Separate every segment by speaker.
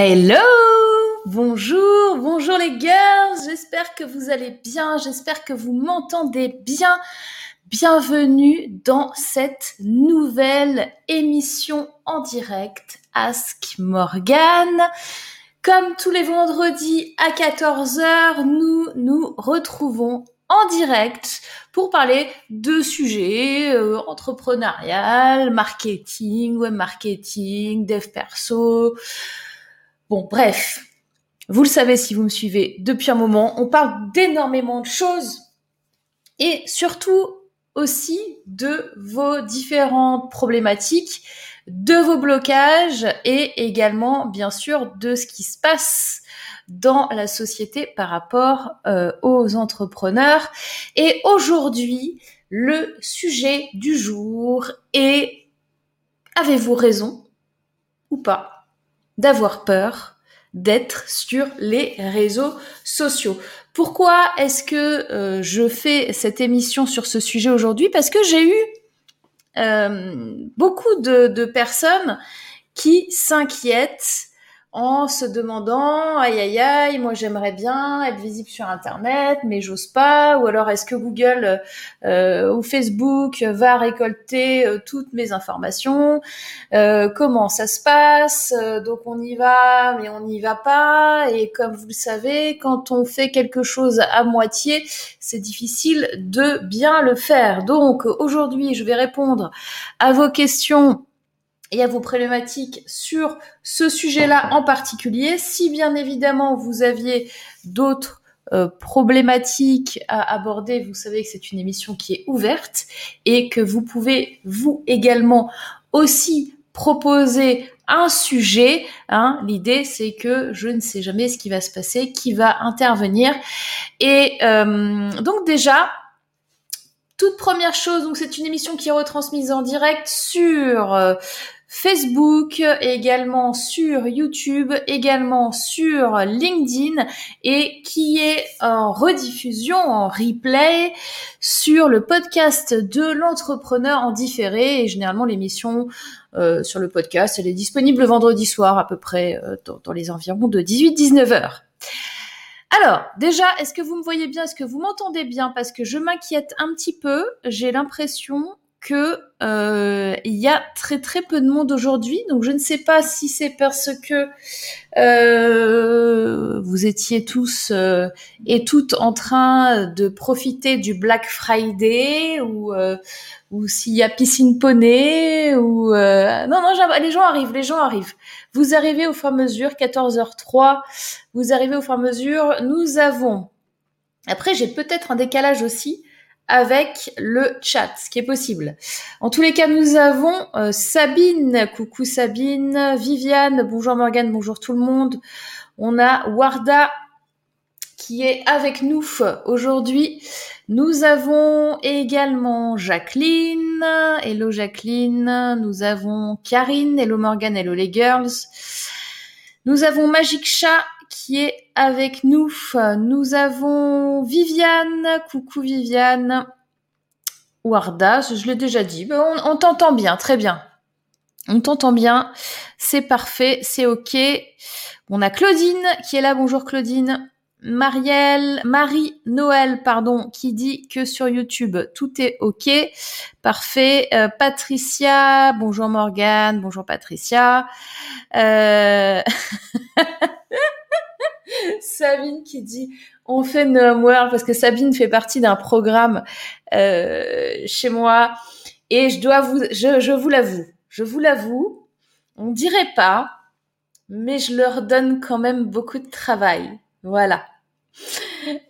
Speaker 1: Hello Bonjour, bonjour les girls, j'espère que vous allez bien, j'espère que vous m'entendez bien. Bienvenue dans cette nouvelle émission en direct Ask Morgan. Comme tous les vendredis à 14h, nous nous retrouvons en direct pour parler de sujets euh, entrepreneurial, marketing, web marketing, dev perso. Bon, bref, vous le savez si vous me suivez depuis un moment, on parle d'énormément de choses et surtout aussi de vos différentes problématiques, de vos blocages et également bien sûr de ce qui se passe dans la société par rapport euh, aux entrepreneurs. Et aujourd'hui, le sujet du jour est avez-vous raison ou pas? D'avoir peur d'être sur les réseaux sociaux. Pourquoi est-ce que euh, je fais cette émission sur ce sujet aujourd'hui? Parce que j'ai eu euh, beaucoup de, de personnes qui s'inquiètent en se demandant aïe aïe aïe moi j'aimerais bien être visible sur internet mais j'ose pas. Ou alors est-ce que Google euh, ou Facebook va récolter euh, toutes mes informations? Euh, comment ça se passe? Donc on y va mais on n'y va pas. Et comme vous le savez quand on fait quelque chose à moitié c'est difficile de bien le faire. Donc aujourd'hui je vais répondre à vos questions et à vos problématiques sur ce sujet-là en particulier. Si bien évidemment vous aviez d'autres euh, problématiques à aborder, vous savez que c'est une émission qui est ouverte et que vous pouvez vous également aussi proposer un sujet. Hein. L'idée, c'est que je ne sais jamais ce qui va se passer, qui va intervenir. Et euh, donc déjà, toute première chose, donc c'est une émission qui est retransmise en direct sur euh, Facebook, également sur YouTube, également sur LinkedIn et qui est en rediffusion, en replay sur le podcast de l'entrepreneur en différé et généralement l'émission euh, sur le podcast, elle est disponible le vendredi soir à peu près euh, dans, les environs de 18-19 heures. Alors, déjà, est-ce que vous me voyez bien? Est-ce que vous m'entendez bien? Parce que je m'inquiète un petit peu. J'ai l'impression que euh, il y a très très peu de monde aujourd'hui. Donc je ne sais pas si c'est parce que euh, vous étiez tous euh, et toutes en train de profiter du Black Friday ou ou s'il y a piscine poney ou non non les gens arrivent les gens arrivent. Vous arrivez au fur et à mesure 14h03. Vous arrivez au fur et à mesure. Nous avons après j'ai peut-être un décalage aussi avec le chat, ce qui est possible. En tous les cas, nous avons euh, Sabine, coucou Sabine, Viviane, bonjour Morgane, bonjour tout le monde. On a Warda qui est avec nous aujourd'hui. Nous avons également Jacqueline, hello Jacqueline. Nous avons Karine, hello Morgane, hello les girls. Nous avons Magic Chat qui est avec nous. Nous avons Viviane. Coucou Viviane. Warda, je l'ai déjà dit. Ben, on, t'entend bien, très bien. On t'entend bien. C'est parfait, c'est ok. On a Claudine qui est là. Bonjour Claudine. Marielle, Marie-Noël, pardon, qui dit que sur YouTube, tout est OK. Parfait. Euh, Patricia, bonjour Morgane, bonjour Patricia. Euh... Sabine qui dit on fait No World parce que Sabine fait partie d'un programme euh, chez moi et je dois vous, je, je vous l'avoue, je vous l'avoue, on dirait pas, mais je leur donne quand même beaucoup de travail. Voilà.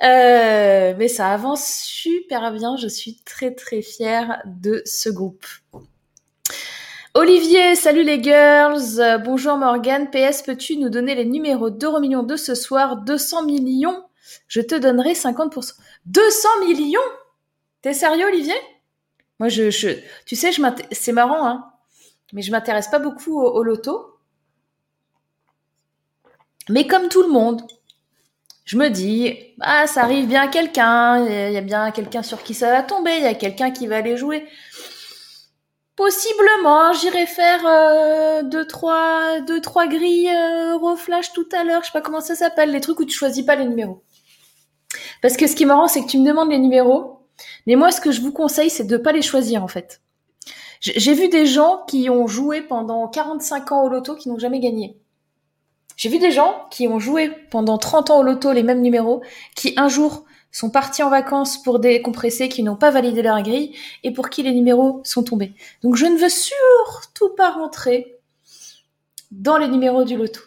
Speaker 1: Euh, mais ça avance super bien. Je suis très très fière de ce groupe. Olivier, salut les girls. Bonjour Morgane. PS, peux-tu nous donner les numéros d'euros millions de ce soir? 200 millions. Je te donnerai 50%. 200 millions? T'es sérieux, Olivier? Moi, je, je, tu sais, je c'est marrant, hein, mais je m'intéresse pas beaucoup au, loto. Mais comme tout le monde, je me dis, ah, ça arrive bien à quelqu'un, il y a bien quelqu'un sur qui ça va tomber, il y a quelqu'un qui va aller jouer. Possiblement, j'irai faire euh, deux trois deux trois grilles euh, Euroflash tout à l'heure. Je sais pas comment ça s'appelle, les trucs où tu choisis pas les numéros. Parce que ce qui est marrant, c'est que tu me demandes les numéros, mais moi, ce que je vous conseille, c'est de pas les choisir en fait. J'ai vu des gens qui ont joué pendant 45 ans au loto qui n'ont jamais gagné. J'ai vu des gens qui ont joué pendant 30 ans au loto les mêmes numéros, qui un jour sont partis en vacances pour décompresser, qui n'ont pas validé leur grille et pour qui les numéros sont tombés. Donc je ne veux surtout pas rentrer dans les numéros du loto.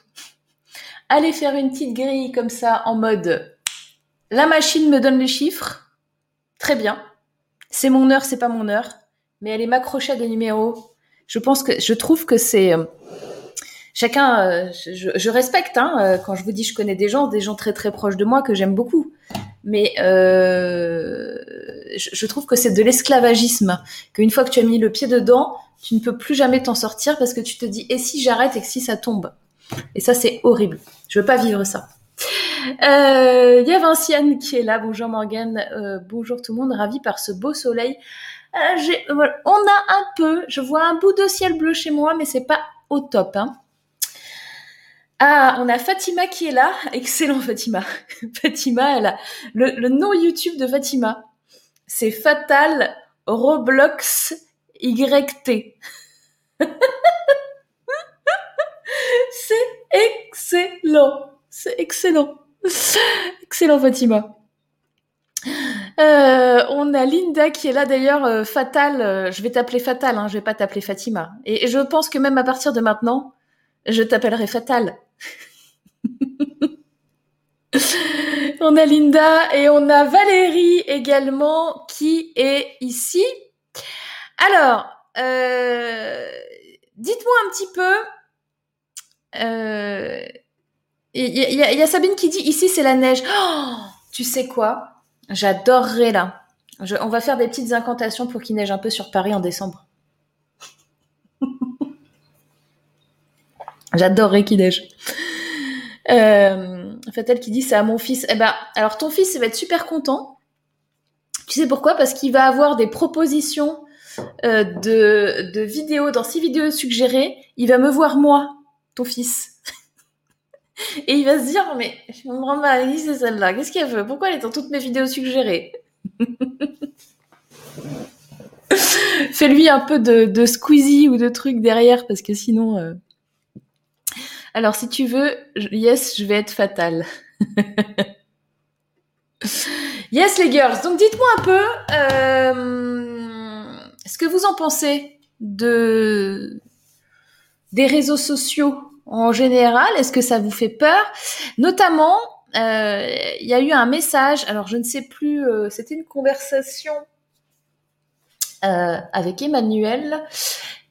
Speaker 1: Allez faire une petite grille comme ça en mode la machine me donne les chiffres, très bien. C'est mon heure, c'est pas mon heure, mais elle m'accrocher à des numéros. Je pense que je trouve que c'est euh, chacun. Euh, je, respecte hein, euh, quand je vous dis je connais des gens, des gens très très proches de moi que j'aime beaucoup mais euh, je, trouve que c'est de l'esclavagisme. Qu'une fois que tu as mis le pied dedans, tu ne peux plus jamais t'en sortir parce que tu te dis et si j'arrête et que si ça tombe? Et ça c'est horrible. Je veux pas vivre ça. Il y a Vinciane qui est là. Bonjour Morgane. Bonjour tout le monde. Ravi par ce beau soleil. on a un peu. Je vois un bout de ciel bleu chez moi, mais c'est pas au top. Hein. Ah, on a Fatima qui est là. Excellent, Fatima. Fatima, elle a le, nom YouTube de Fatima. C'est Fatal Roblox YT. C'est excellent. C'est excellent. Excellent, Fatima. Euh, on a Linda qui est là d'ailleurs. Euh, Fatal, euh, je vais t'appeler Fatal, hein, je vais pas t'appeler Fatima. et, je pense que même à partir de maintenant, je t'appellerai Fatal. on a Linda et on a Valérie également qui est ici. Alors, euh, dites-moi un petit peu. Il euh, y, a Sabine qui dit ici c'est la neige. Oh, tu sais quoi? J'adorerais là. on va faire des petites incantations pour qu'il neige un peu sur Paris en décembre. J'adorerais qu'il neige. Euh, Fatal qui dit c'est à mon fils. Eh ben, alors ton fils il va être super content. Tu sais pourquoi? Parce qu'il va avoir des propositions euh, de, de vidéos dans ses vidéos suggérées. Il va me voir moi, ton fils. Et il va se dire mais je me rends mal, c'est celle-là. Qu'est-ce qu'elle veut? Pourquoi elle est dans toutes mes vidéos suggérées? Fais-lui un peu de, de squeezie ou de trucs derrière parce que sinon. Euh, alors, si tu veux, yes, je vais être fatale. yes, les girls. Donc, dites-moi un peu euh, ce que vous en pensez de des réseaux sociaux en général. Est-ce que ça vous fait peur? Notamment, euh, il y a eu un message. Alors, je ne sais plus. Euh, c'était une conversation avec Emmanuel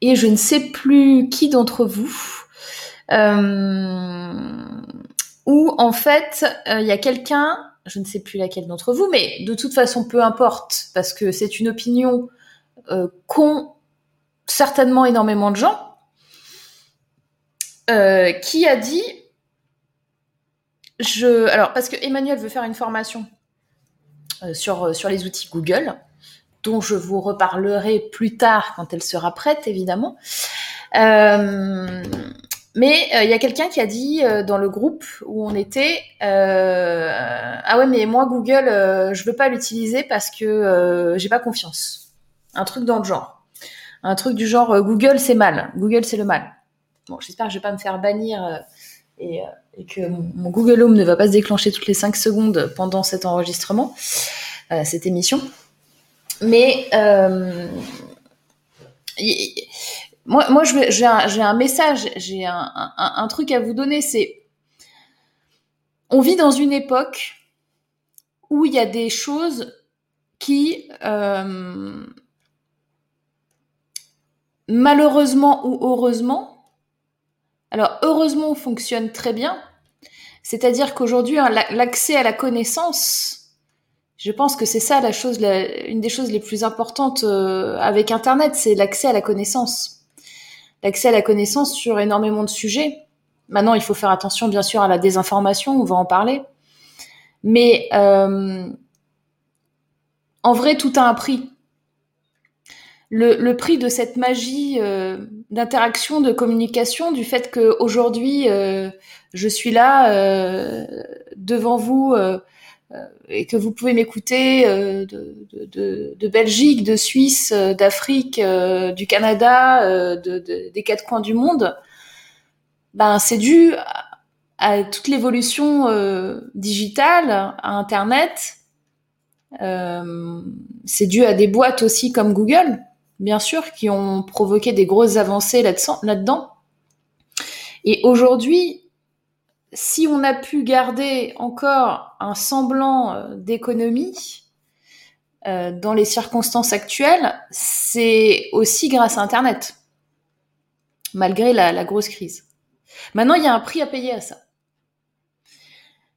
Speaker 1: et je ne sais plus qui d'entre vous euh, où en fait il euh, y a quelqu'un, je ne sais plus laquelle d'entre vous, mais de toute façon peu importe parce que c'est une opinion euh, qu'ont certainement énormément de gens, qui a dit je alors parce que Emmanuel veut faire une formation sur sur les outils Google dont je vous reparlerai plus tard quand elle sera prête évidemment. Euh, mais il euh, y a quelqu'un qui a dit euh, dans le groupe où on était euh, ah ouais mais moi Google je veux pas l'utiliser parce que j'ai pas confiance. Un truc dans le genre. Un truc du genre Google c'est mal. Google c'est le mal. Bon j'espère que je vais pas me faire bannir et, et, que mon, Google Home ne va pas se déclencher toutes les 5 secondes pendant cet enregistrement, cette émission. Mais moi, moi j'ai un, message, j'ai un, truc à vous donner, c'est on vit dans une époque où il y a des choses qui, euh, malheureusement ou heureusement, alors heureusement, fonctionne très bien. C'est-à-dire qu'aujourd'hui, hein, l'accès à la connaissance, je pense que c'est ça la chose, une des choses les plus importantes euh, avec Internet, c'est l'accès à la connaissance l'accès à la connaissance sur énormément de sujets. Maintenant, il faut faire attention, bien sûr, à la désinformation, on va en parler. Mais euh, en vrai, tout a un prix. le, prix de cette magie euh, d'interaction, de communication, du fait qu'aujourd'hui, euh, je suis là euh, devant vous et que vous pouvez m'écouter de, Belgique, de Suisse, d'Afrique, du Canada, des quatre coins du monde, ben c'est dû à, toute l'évolution digitale, à Internet. c'est dû à des boîtes aussi comme Google bien sûr, qui ont provoqué des grosses avancées là-dedans. Et aujourd'hui, si on a pu garder encore un semblant euh, d'économie euh, dans les circonstances actuelles, c'est aussi grâce à Internet, malgré la, grosse crise. Maintenant, il y a un prix à payer à ça.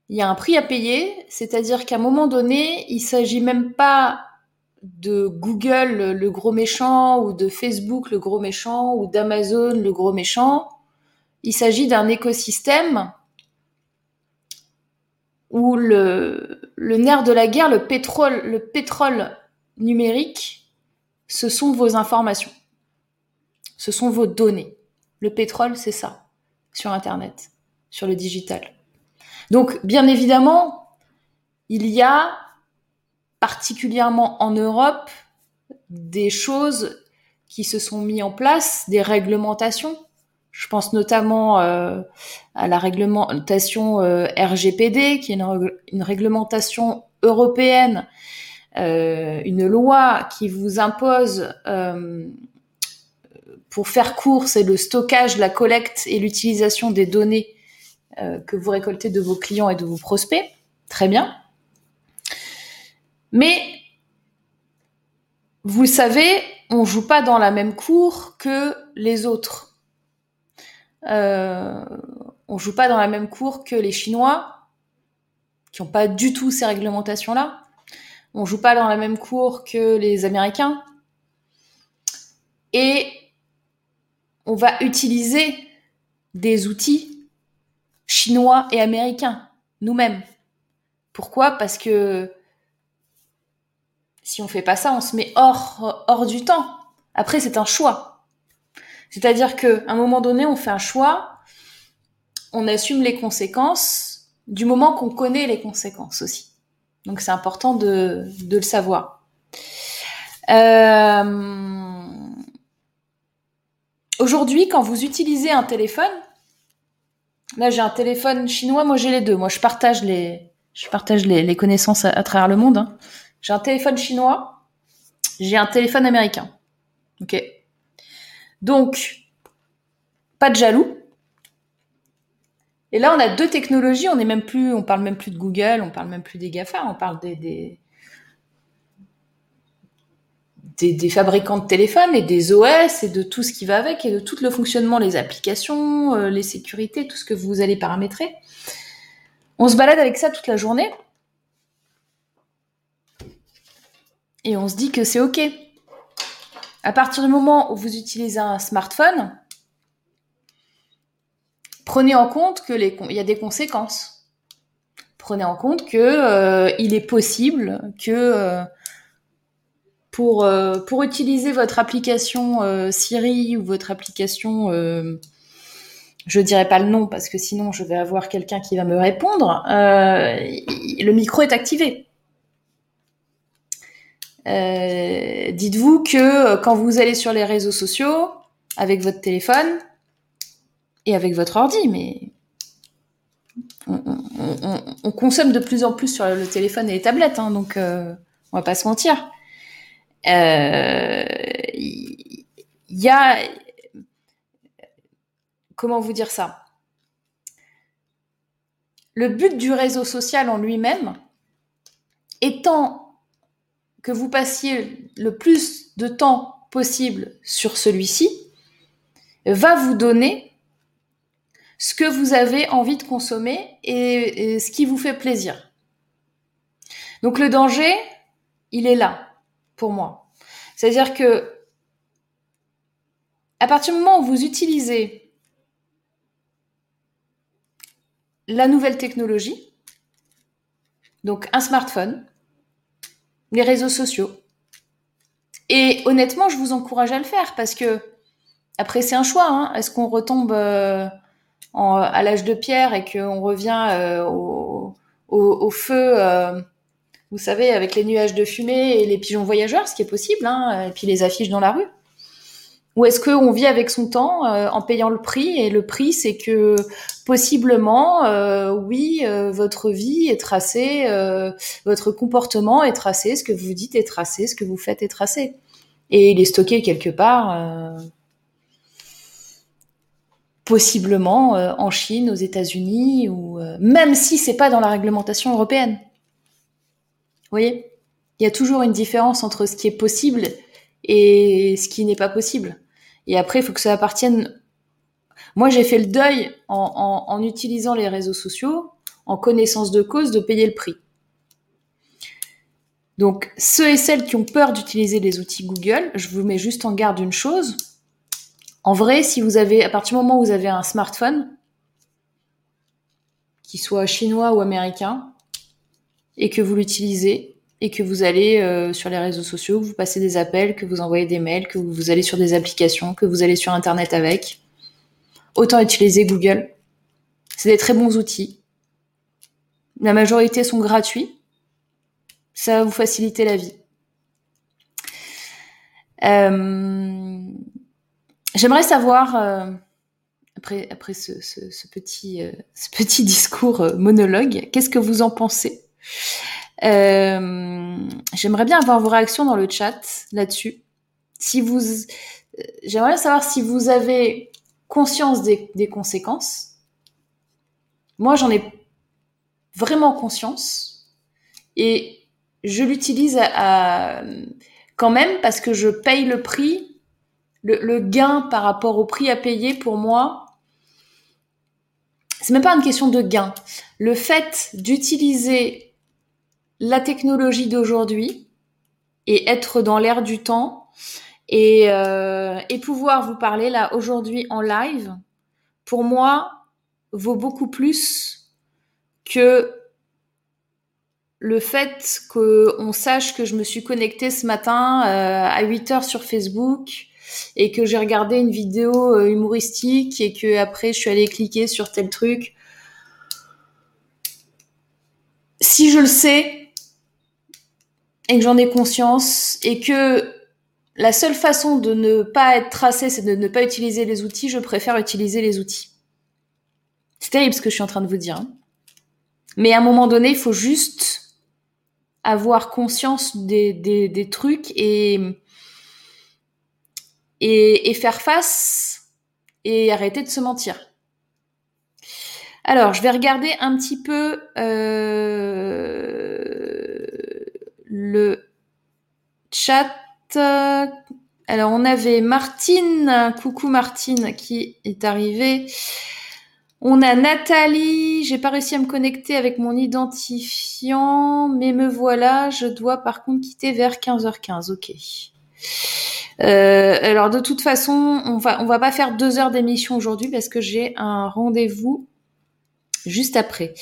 Speaker 1: Il y a un prix à payer, c'est-à-dire qu'à un moment donné, il s'agit même pas de Google le gros méchant ou de Facebook le gros méchant ou d'Amazon le gros méchant. Il s'agit d'un écosystème où le, nerf de la guerre, le pétrole, le pétrole numérique, ce sont vos informations. Ce sont vos données. Le pétrole, c'est ça, sur Internet, sur le digital. Donc, bien évidemment, il y a particulièrement en Europe, des choses qui se sont mises en place, des réglementations. Je pense notamment euh, à la réglementation euh, RGPD, qui est une, réglementation européenne, euh, une loi qui vous impose, pour faire court, c'est le stockage, la collecte et l'utilisation des données que vous récoltez de vos clients et de vos prospects. Très bien. Mais vous savez, on joue pas dans la même cour que les autres. Euh, on joue pas dans la même cour que les Chinois, qui n'ont pas du tout ces réglementations-là. On joue pas dans la même cour que les Américains. Et on va utiliser des outils chinois et américains, nous-mêmes. Pourquoi? Parce que si on fait pas ça, on se met hors, hors du temps. Après, c'est un choix. C'est-à-dire qu'à un moment donné, on fait un choix, on assume les conséquences du moment qu'on connaît les conséquences aussi. Donc c'est important de, le savoir. Euh... Aujourd'hui, quand vous utilisez un téléphone, là j'ai un téléphone chinois, moi j'ai les deux. Moi je partage les connaissances à, travers le monde. Hein. J'ai un téléphone chinois, j'ai un téléphone américain. Ok. Donc, pas de jaloux. Et là, on a deux technologies. On est même plus, on parle même plus de Google, on parle même plus des Gafa, on parle des, des, fabricants de téléphones et des OS et de tout ce qui va avec et de tout le fonctionnement, les applications, euh, les sécurités, tout ce que vous allez paramétrer. On se balade avec ça toute la journée. et on se dit que c'est OK. À partir du moment où vous utilisez un smartphone, prenez en compte que les il y a des conséquences. Prenez en compte que euh, il est possible que euh, pour euh, pour utiliser votre application Siri ou votre application je dirais pas le nom parce que sinon je vais avoir quelqu'un qui va me répondre. le micro est activé. Euh, dites-vous que euh, quand vous allez sur les réseaux sociaux, avec votre téléphone et avec votre ordi, mais on, consomme de plus en plus sur le téléphone et les tablettes, hein, donc euh, on va pas se mentir. Il y a comment vous dire ça? Le but du réseau social en lui-même étant que vous passiez le plus de temps possible sur celui-ci va vous donner ce que vous avez envie de consommer et, ce qui vous fait plaisir. Donc le danger, il est là pour moi. C'est-à-dire que à partir du moment où vous utilisez la nouvelle technologie, donc un smartphone, les réseaux sociaux, Et honnêtement, je vous encourage à le faire parce que après c'est un choix. Hein. Est-ce qu'on retombe euh, à l'âge de pierre et qu'on revient euh, au, feu, euh, vous savez, avec les nuages de fumée et les pigeons voyageurs, ce qui est possible, hein, et puis les affiches dans la rue? Ou est-ce qu'on vit avec son temps euh, en payant le prix Et le prix, c'est que possiblement, euh, oui, euh, votre vie est tracée, votre comportement est tracé, ce que vous dites est tracé, ce que vous faites est tracé. Et il est stocké quelque part, possiblement en Chine, aux États-Unis, ou même si c'est pas dans la réglementation européenne. Vous voyez? Il y a toujours une différence entre ce qui est possible et ce qui n'est pas possible. Et après, il faut que ça appartienne. Moi, j'ai fait le deuil en, utilisant les réseaux sociaux, en connaissance de cause, de payer le prix. Donc, ceux et celles qui ont peur d'utiliser les outils Google, je vous mets juste en garde une chose. En vrai, si vous avez, à partir du moment où vous avez un smartphone, qu'il soit chinois ou américain, et que vous l'utilisez, et que vous allez euh, sur les réseaux sociaux, que vous passez des appels, que vous envoyez des mails, que vous allez sur des applications, que vous allez sur Internet avec. Autant utiliser Google. C'est des très bons outils. La majorité sont gratuits. Ça va vous faciliter la vie. Euh, j'aimerais savoir, euh, après, après ce, petit, ce petit discours monologue, qu'est-ce que vous en pensez? J'aimerais bien avoir vos réactions dans le chat là-dessus. Si vous, euh, j'aimerais savoir si vous avez conscience des, conséquences. Moi, j'en ai vraiment conscience et je l'utilise quand même parce que je paye le prix, le, le, gain par rapport au prix à payer pour moi. C'est même pas une question de gain. Le fait d'utiliser la technologie d'aujourd'hui et être dans l'air du temps et, euh, et pouvoir vous parler là aujourd'hui en live, pour moi, vaut beaucoup plus que le fait qu'on sache que je me suis connectée ce matin euh, à 8 heures sur Facebook et que j'ai regardé une vidéo euh, humoristique et que après je suis allée cliquer sur tel truc. Si je le sais, et que j'en ai conscience et que la seule façon de ne pas être tracé, c'est de ne pas utiliser les outils, je préfère utiliser les outils. C'est terrible ce que je suis en train de vous dire. Hein. Mais à un moment donné, il faut juste avoir conscience des, des, des trucs et, et, et, faire face et arrêter de se mentir. Alors, je vais regarder un petit peu euh, le chat. Alors, on avait Martine, coucou Martine, qui est arrivée. On a Nathalie, j'ai pas réussi à me connecter avec mon identifiant, mais me voilà, je dois par contre quitter vers 15h15, ok. Euh, alors de toute façon, on va on va pas faire deux heures d'émission aujourd'hui parce que j'ai un rendez-vous juste après.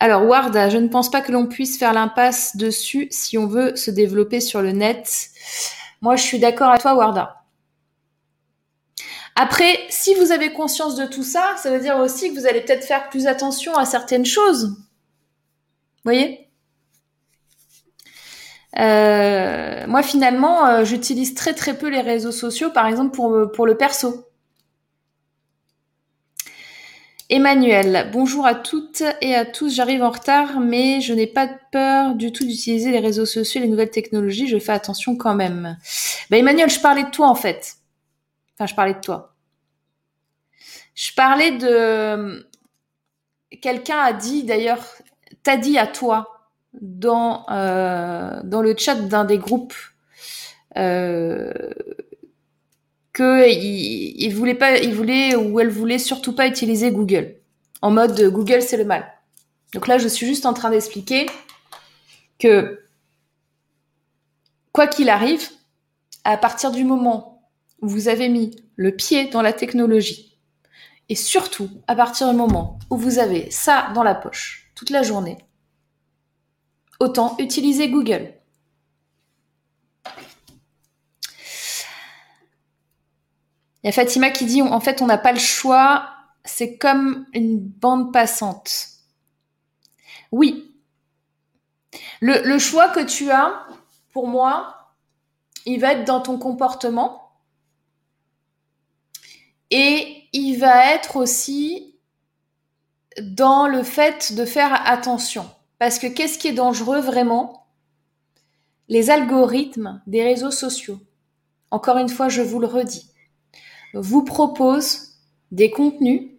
Speaker 1: Alors Warda, je ne pense pas que l'on puisse faire l'impasse dessus si on veut se développer sur le net. Moi, je suis d'accord avec toi, Warda. Après, si vous avez conscience de tout ça, ça veut dire aussi que vous allez peut-être faire plus attention à certaines choses. Vous voyez? Euh, Moi, finalement, euh, j'utilise très très peu les réseaux sociaux, par exemple pour, pour le perso. Emmanuel, bonjour à toutes et à tous. J'arrive en retard, mais je n'ai pas peur du tout d'utiliser les réseaux sociaux et les nouvelles technologies. Je fais attention quand même. Bah, Emmanuel, je parlais de toi en fait. Enfin, je parlais de toi. Je parlais de quelqu'un a dit d'ailleurs, t'as dit à toi dans euh, dans le chat d'un des groupes euh, que il, voulait pas, il voulait ou elle voulait surtout pas utiliser Google. En mode Google c'est le mal. Donc là, je suis juste en train d'expliquer que quoi qu'il arrive, à partir du moment où vous avez mis le pied dans la technologie, et surtout à partir du moment où vous avez ça dans la poche toute la journée, autant utiliser Google. Il y a Fatima qui dit en fait on n'a pas le choix, c'est comme une bande passante. Oui. Le, choix que tu as, pour moi, il va être dans ton comportement et il va être aussi dans le fait de faire attention. Parce que qu'est-ce qui est dangereux vraiment? Les algorithmes des réseaux sociaux. Encore une fois, je vous le redis vous propose des contenus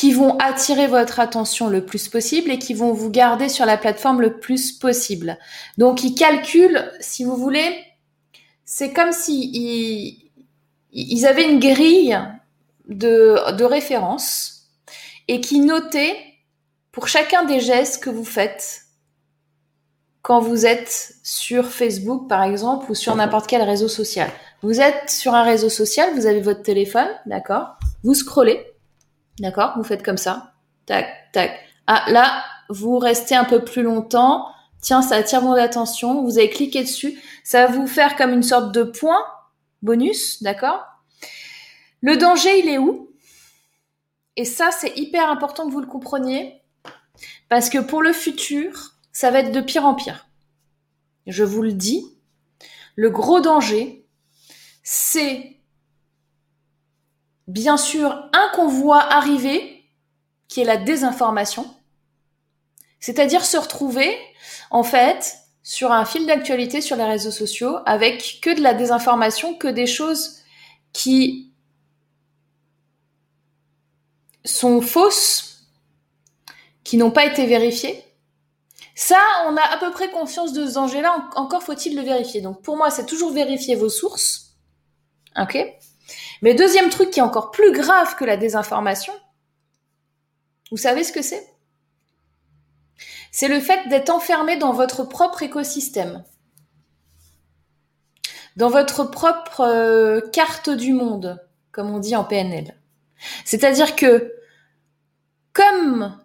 Speaker 1: qui vont attirer votre attention le plus possible et qui vont vous garder sur la plateforme le plus possible. Donc, ils calculent, si vous voulez, c'est comme si ils, avaient une grille de, de référence et qui notaient pour chacun des gestes que vous faites quand vous êtes sur Facebook, par exemple, ou sur n'importe quel réseau social. Vous êtes sur un réseau social, vous avez votre téléphone, d'accord Vous scrollez, d'accord Vous faites comme ça. Tac, tac. Ah, là, vous restez un peu plus longtemps. Tiens, ça attire mon attention. Vous avez cliqué dessus. Ça va vous faire comme une sorte de point bonus, d'accord Le danger, il est où? Et ça, c'est hyper important que vous le compreniez. Parce que pour le futur, ça va être de pire en pire. Je vous le dis. Le gros danger, c'est bien sûr un qu'on voit arriver, qui est la désinformation, c'est-à-dire se retrouver en fait sur un fil d'actualité sur les réseaux sociaux avec que de la désinformation, que des choses qui sont fausses, qui n'ont pas été vérifiées. Ça, on a à peu près conscience de ce danger-là, encore faut-il le vérifier. Donc pour moi, c'est toujours vérifier vos sources, Ok. Mais deuxième truc qui est encore plus grave que la désinformation, vous savez ce que c'est? C'est le fait d'être enfermé dans votre propre écosystème, dans votre propre euh, carte du monde, comme on dit en PNL. C'est-à-dire que comme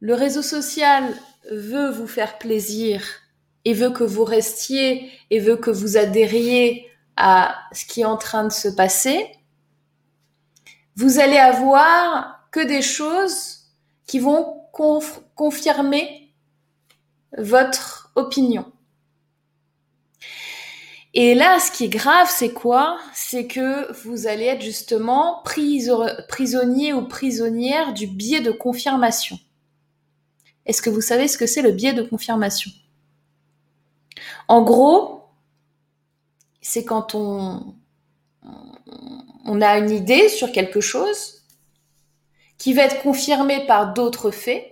Speaker 1: le réseau social veut vous faire plaisir et veut que vous restiez et veut que vous adhériez à ce qui est en train de se passer, vous allez avoir que des choses qui vont confirmer votre opinion. Et là, ce qui est grave, c'est quoi? C'est que vous allez être justement prisonnier ou prisonnière du biais de confirmation. Est-ce que vous savez ce que c'est le biais de confirmation? En gros, c'est quand on, a une idée sur quelque chose qui va être confirmée par d'autres faits.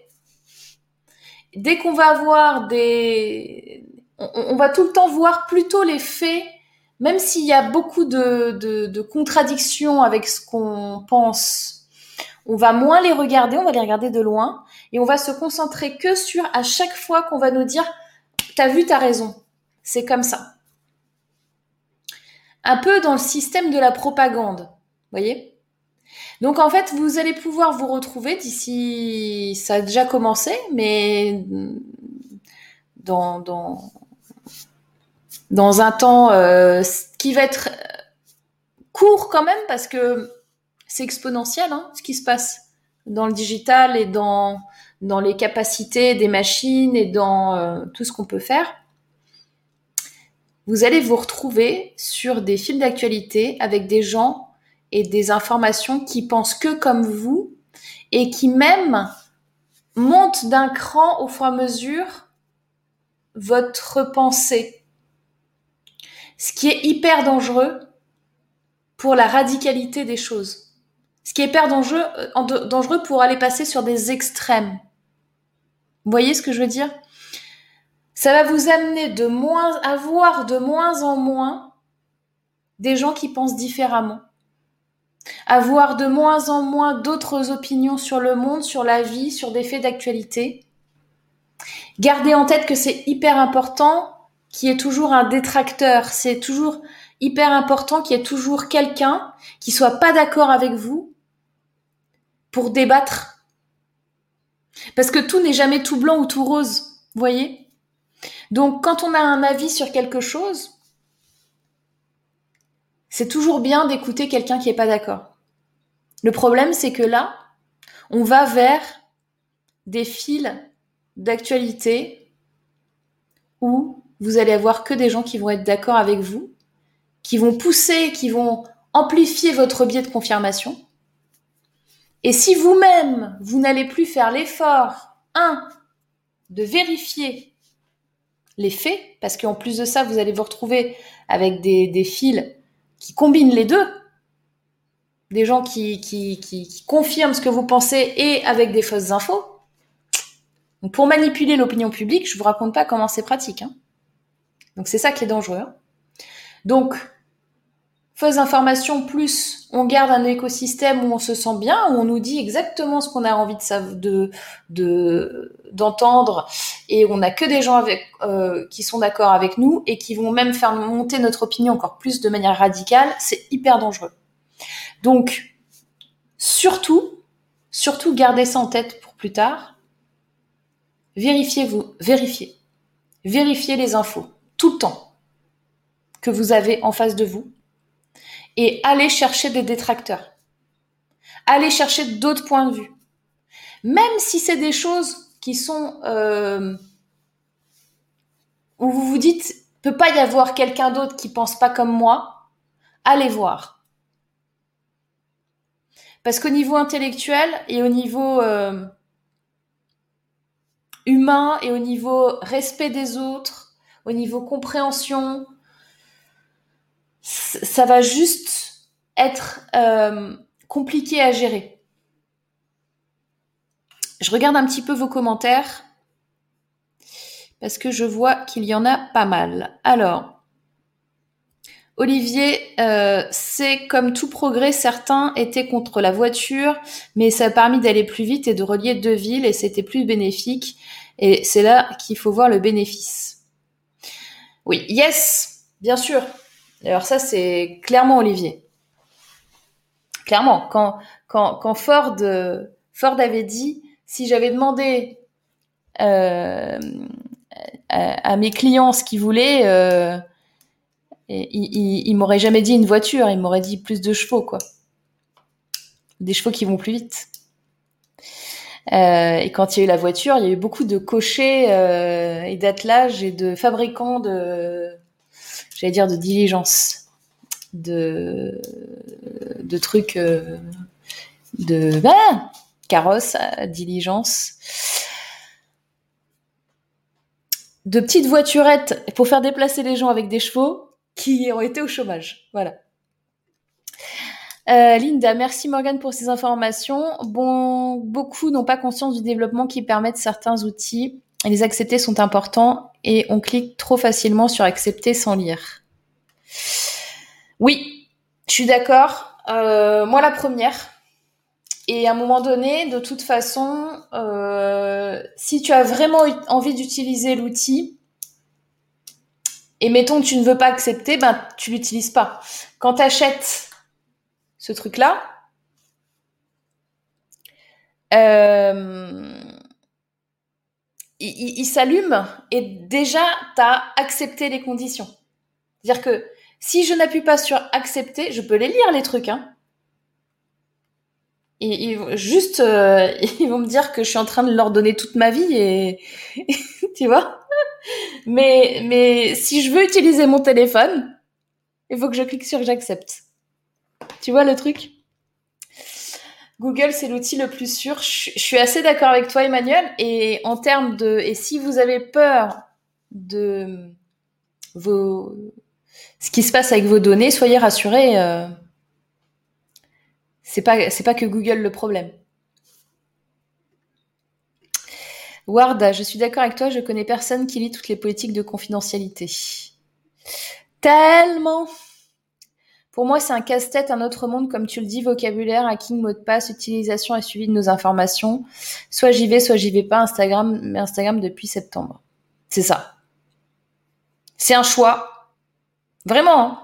Speaker 1: Dès qu'on va avoir des... On, va tout le temps voir plutôt les faits, même s'il y a beaucoup de, de contradictions avec ce qu'on pense. On va moins les regarder, on va les regarder de loin, et on va se concentrer que sur à chaque fois qu'on va nous dire, t'as vu, t'as raison. C'est comme ça un peu dans le système de la propagande. Voyez? Donc en fait, vous allez pouvoir vous retrouver d'ici, ça a déjà commencé, mais dans dans dans un temps euh, qui va être court quand même parce que c'est exponentiel hein, ce qui se passe dans le digital et dans dans les capacités des machines et dans euh, tout ce qu'on peut faire vous allez vous retrouver sur des fils d'actualité avec des gens et des informations qui pensent que comme vous et qui même montent d'un cran au fur et à mesure votre pensée. Ce qui est hyper dangereux pour la radicalité des choses. Ce qui est hyper dangereux, euh, dangereux pour aller passer sur des extrêmes. Vous voyez ce que je veux dire? Ça va vous amener de moins, à voir de moins en moins des gens qui pensent différemment. À voir de moins en moins d'autres opinions sur le monde, sur la vie, sur des faits d'actualité. Gardez en tête que c'est hyper important qu'il y ait toujours un détracteur. C'est toujours hyper important qu'il y ait toujours quelqu'un qui soit pas d'accord avec vous pour débattre. Parce que tout n'est jamais tout blanc ou tout rose. Voyez? Donc quand on a un avis sur quelque chose, c'est toujours bien d'écouter quelqu'un qui est pas d'accord. Le problème, c'est que là, on va vers des fils d'actualité où vous allez avoir que des gens qui vont être d'accord avec vous, qui vont pousser, qui vont amplifier votre biais de confirmation. Et si vous-même, vous, n'allez plus faire l'effort, un, de vérifier les faits, parce qu'en plus de ça, vous allez vous retrouver avec des, des fils qui combinent les deux, des gens qui, confirment ce que vous pensez et avec des fausses infos. Pour manipuler l'opinion publique, je vous raconte pas comment c'est pratique. Hein. Donc c'est ça qui est dangereux. Hein. Donc fausses informations plus on garde un écosystème où on se sent bien, où on nous dit exactement ce qu'on a envie de de d'entendre et on n'a que des gens avec euh, qui sont d'accord avec nous et qui vont même faire monter notre opinion encore plus de manière radicale, c'est hyper dangereux. Donc surtout surtout gardez ça en tête pour plus tard. Vérifiez-vous, vérifiez. Vérifiez les infos tout le temps que vous avez en face de vous et allez chercher des détracteurs. Allez chercher d'autres points de vue. Même si c'est des choses qui sont euh, où vous vous dites peut pas y avoir quelqu'un d'autre qui pense pas comme moi, allez voir. Parce qu'au niveau intellectuel et au niveau euh, humain et au niveau respect des autres, au niveau compréhension, ça va juste être euh, compliqué à gérer. Je regarde un petit peu vos commentaires parce que je vois qu'il y en a pas mal. Alors, Olivier, euh, c'est comme tout progrès, certains étaient contre la voiture, mais ça a permis d'aller plus vite et de relier deux villes et c'était plus bénéfique. Et c'est là qu'il faut voir le bénéfice. Oui, yes, bien sûr, alors ça, c'est clairement Olivier. Clairement, quand, quand, Ford, Ford avait dit, si j'avais demandé euh, à, mes clients ce qu'ils voulaient, euh, il, il, m'aurait jamais dit une voiture, il m'aurait dit plus de chevaux, quoi. Des chevaux qui vont plus vite. Euh, et quand il y a eu la voiture, il y a eu beaucoup de cochers euh, et d'attelages et de fabricants de, j'allais dire de diligence, de, trucs, euh, de ah, carrosse, diligence, de petites voiturettes pour faire déplacer les gens avec des chevaux qui ont été au chômage. Voilà. Euh, Linda, merci Morgan pour ces informations. Bon, beaucoup n'ont pas conscience du développement qui permettent certains outils les accepter sont importants et on clique trop facilement sur accepter sans lire. Oui, je suis d'accord. Euh, moi, la première. Et à un moment donné, de toute façon, euh, si tu as vraiment envie d'utiliser l'outil, et mettons que tu ne veux pas accepter, ben tu l'utilises pas. Quand tu achètes ce truc-là, euh, il, s'allume et déjà, tu as accepté les conditions. C'est-à-dire que si je n'appuie pas sur accepter, je peux les lire, les trucs. Hein. Juste, euh, ils vont me dire que je suis en train de leur donner toute ma vie et, tu vois. Mais, mais si je veux utiliser mon téléphone, il faut que je clique sur j'accepte. Tu vois le truc? Google, c'est l'outil le plus sûr. Je, suis assez d'accord avec toi, Emmanuel. Et en termes de, et si vous avez peur de ce qui se passe avec vos données, soyez rassurés. Euh, c'est pas, que Google le problème. Ward, je suis d'accord avec toi. Je connais personne qui lit toutes les politiques de confidentialité. Tellement. Pour moi, c'est un casse-tête, un autre monde, comme tu le dis, vocabulaire, hacking, mot de passe, utilisation et suivi de nos informations. Soit j'y vais, soit j'y vais pas. Instagram, mais Instagram depuis septembre. C'est ça. C'est un choix. Vraiment. Hein.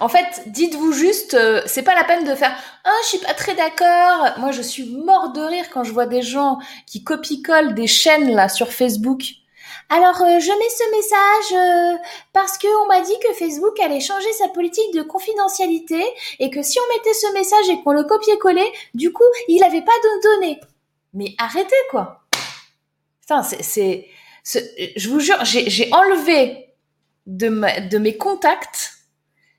Speaker 1: En fait, dites-vous juste, euh, c'est pas la peine de faire ah je suis pas très d'accord. Moi, je suis mort de rire quand je vois des gens qui copie-collent des chaînes là sur Facebook Alors, euh, je mets ce message euh, parce que on m'a dit que Facebook allait changer sa politique de confidentialité et que si on mettait ce message et qu'on le copiait-collait, du coup, il n'avait pas de données. Mais arrêtez quoi. Enfin, c'est, je vous jure, j'ai enlevé de, mes contacts,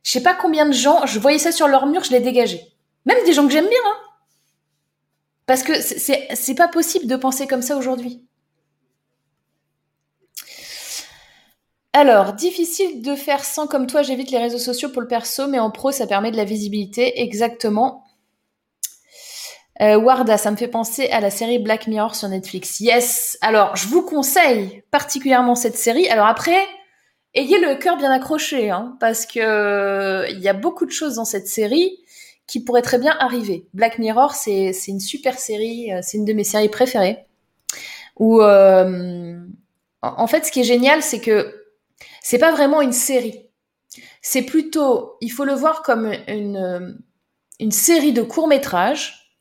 Speaker 1: je sais pas combien de gens, je voyais ça sur leur mur, je l'ai dégagé. Même des gens que j'aime bien, hein. Parce que c'est pas possible de penser comme ça aujourd'hui. Alors, difficile de faire sans comme toi, j'évite les réseaux sociaux pour le perso, mais en pro, ça permet de la visibilité. Exactement. Euh, Warda, ça me fait penser à la série Black Mirror sur Netflix. Yes. Alors, je vous conseille particulièrement cette série. Alors après, ayez le cœur bien accroché, hein, parce que il y a beaucoup de choses dans cette série qui pourraient très bien arriver. Black Mirror, c'est une super série, euh, c'est une de mes séries préférées. Où, euh, en fait, ce qui est génial, c'est que c'est pas vraiment une série. C'est plutôt, il faut le voir comme une, une série de courts-métrages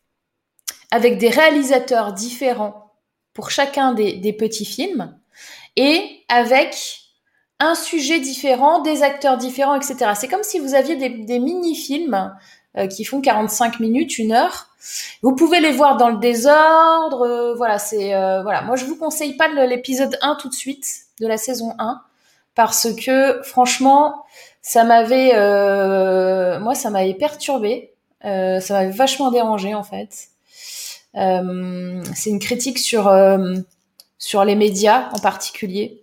Speaker 1: avec des réalisateurs différents pour chacun des, petits films et avec un sujet différent, des acteurs différents, etc. C'est comme si vous aviez des, mini-films euh, qui font 45 minutes, une heure. Vous pouvez les voir dans le désordre. Euh, voilà, c'est euh, voilà. Moi, je vous conseille pas l'épisode 1 tout de suite de la saison 1 parce que franchement, ça m'avait, euh, moi, ça m'avait perturbé, euh, ça m'avait vachement dérangé en fait. Euh, c'est une critique sur sur les médias en particulier.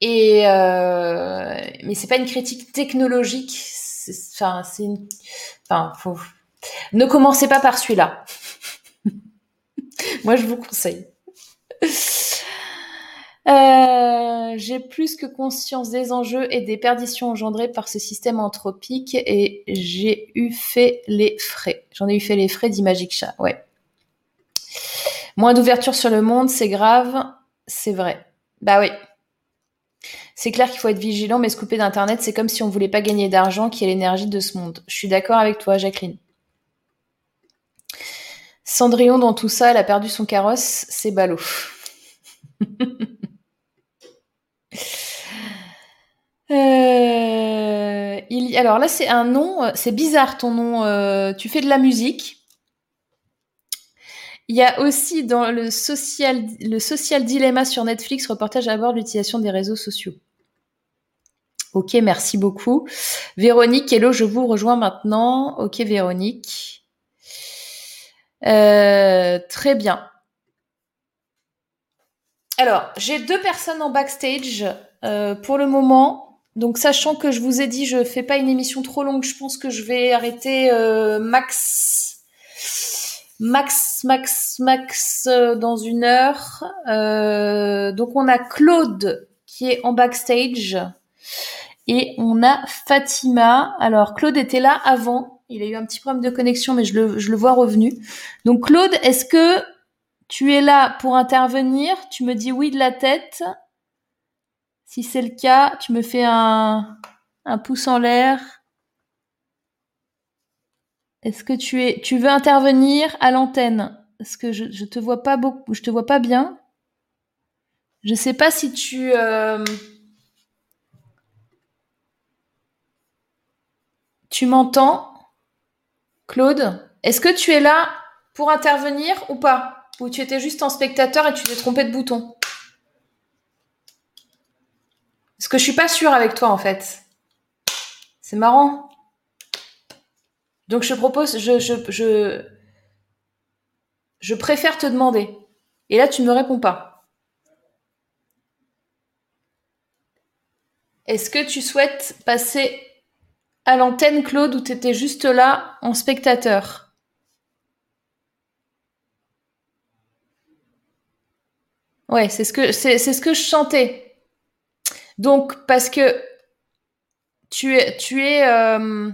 Speaker 1: Et mais c'est pas une critique technologique. Enfin, c'est une. Enfin, faut. Ne commencez pas par celui-là. Moi, je vous conseille. Euh, j'ai plus que conscience des enjeux et des perditions engendrées par ce système anthropique et j'ai eu fait les frais. J'en ai eu fait les frais dit Magic Chat, ouais. Moins d'ouverture sur le monde, c'est grave, c'est vrai. Bah oui. C'est clair qu'il faut être vigilant, mais se couper d'Internet, c'est comme si on voulait pas gagner d'argent qui est l'énergie de ce monde. Je suis d'accord avec toi, Jacqueline. Cendrillon, dans tout ça, elle a perdu son carrosse, c'est ballot. Euh, alors là, c'est un nom, euh, c'est bizarre ton nom. Euh, tu fais de la musique. Il y a aussi dans le social, le dilemma sur Netflix, reportage à bord de l'utilisation des réseaux sociaux. Ok, merci beaucoup. Véronique, hello, je vous rejoins maintenant. Ok, Véronique. très bien. Alors, j'ai deux personnes en backstage pour le moment. Donc, sachant que je vous ai dit, je fais pas une émission trop longue, je pense que je vais arrêter euh, max, max, max, max euh, dans une heure. Euh, donc, on a Claude qui est en backstage et on a Fatima. Alors, Claude était là avant. Il a eu un petit problème de connexion, mais je le vois revenu. Donc, Claude, est-ce que tu es là pour intervenir Tu me dis oui de la tête. Si c'est le cas, tu me fais un, pouce en l'air. Est-ce que tu es, tu veux intervenir à l'antenne? Est-ce que je, je te vois pas beaucoup, je te vois pas bien. Je sais pas si tu, euh, tu m'entends, Claude. Est-ce que tu es là pour intervenir ou pas? Ou tu étais juste en spectateur et tu t'es trompé de bouton parce que je suis pas sûre avec toi en fait. C'est marrant. Donc je propose, je, je, je, préfère te demander. Et là, tu ne me réponds pas. Est-ce que tu souhaites passer à l'antenne, Claude, ou tu étais juste là en spectateur? Ouais, c'est ce que je chantais. Donc, parce que tu es, tu es, euh,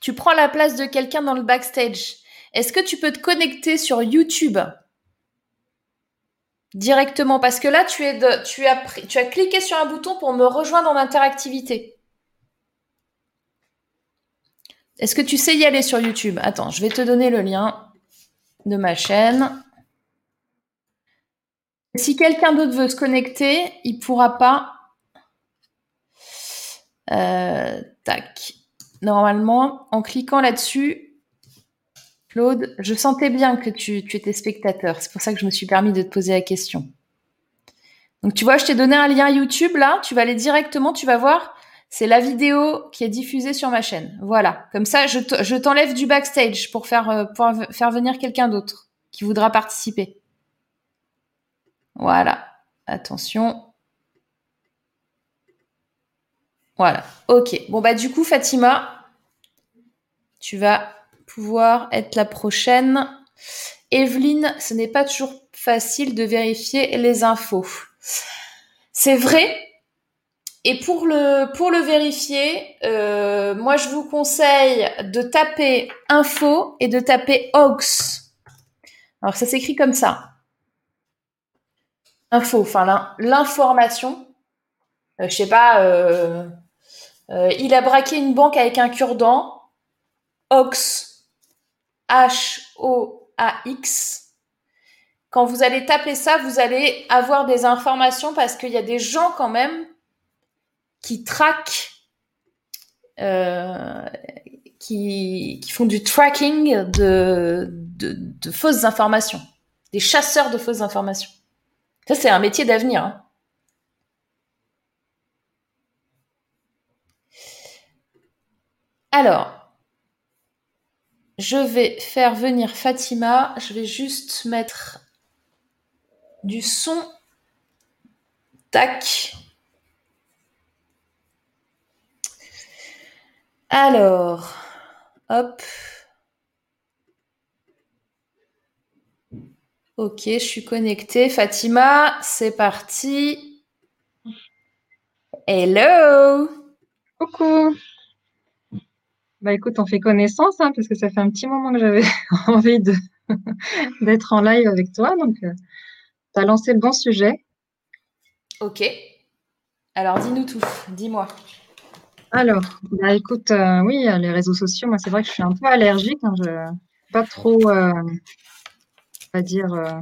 Speaker 1: tu prends la place de quelqu'un dans le backstage. Est-ce que tu peux te connecter sur YouTube directement? Parce que là, tu es tu as cliqué sur un bouton pour me rejoindre en interactivité. Est-ce que tu sais y aller sur YouTube? Attends, je vais te donner le lien de ma chaîne. Si quelqu'un d'autre veut se connecter, il pourra pas. Euh, tac. Normalement, en cliquant là-dessus, Claude, je sentais bien que tu, étais spectateur. C'est pour ça que je me suis permis de te poser la question. Donc tu vois, je t'ai donné un lien YouTube là. Tu vas aller directement, tu vas voir. C'est la vidéo qui est diffusée sur ma chaîne. Voilà. Comme ça, je t'enlève du backstage euh, pour faire venir quelqu'un d'autre qui voudra participer. Voilà. Attention. Voilà. Ok. Bon, bah, du coup, Fatima, tu vas pouvoir être la prochaine. Evelyne, ce n'est pas toujours facile de vérifier les infos. C'est vrai. Et pour le, vérifier, euh, moi, je vous conseille de taper info et de taper hoax. Alors, ça s'écrit comme ça info, enfin l'information. Euh, je sais pas, euh, euh, il a braqué une banque avec un cure-dent. Ox, H-O-A-X. Quand vous allez taper ça, vous allez avoir des informations parce qu'il y a des gens quand même qui traquent, qui, font du tracking de fausses informations, des chasseurs de fausses informations. Ça, c'est un métier d'avenir. Hein. Alors, je vais faire venir Fatima. Je vais juste mettre du son. Tac. Alors, hop. Ok, je suis connectée. Fatima, c'est parti. Hello.
Speaker 2: Coucou. Bah écoute, on fait connaissance, hein, parce que ça fait un petit moment que j'avais envie de d'être en live avec toi. Donc, euh, tu as lancé le bon sujet.
Speaker 1: Ok. Alors, dis-nous tout. Dis-moi.
Speaker 2: Alors, bah écoute, euh, oui, les réseaux sociaux, moi, c'est vrai que je suis un peu allergique. Hein, je pas trop. Euh, va dire, euh,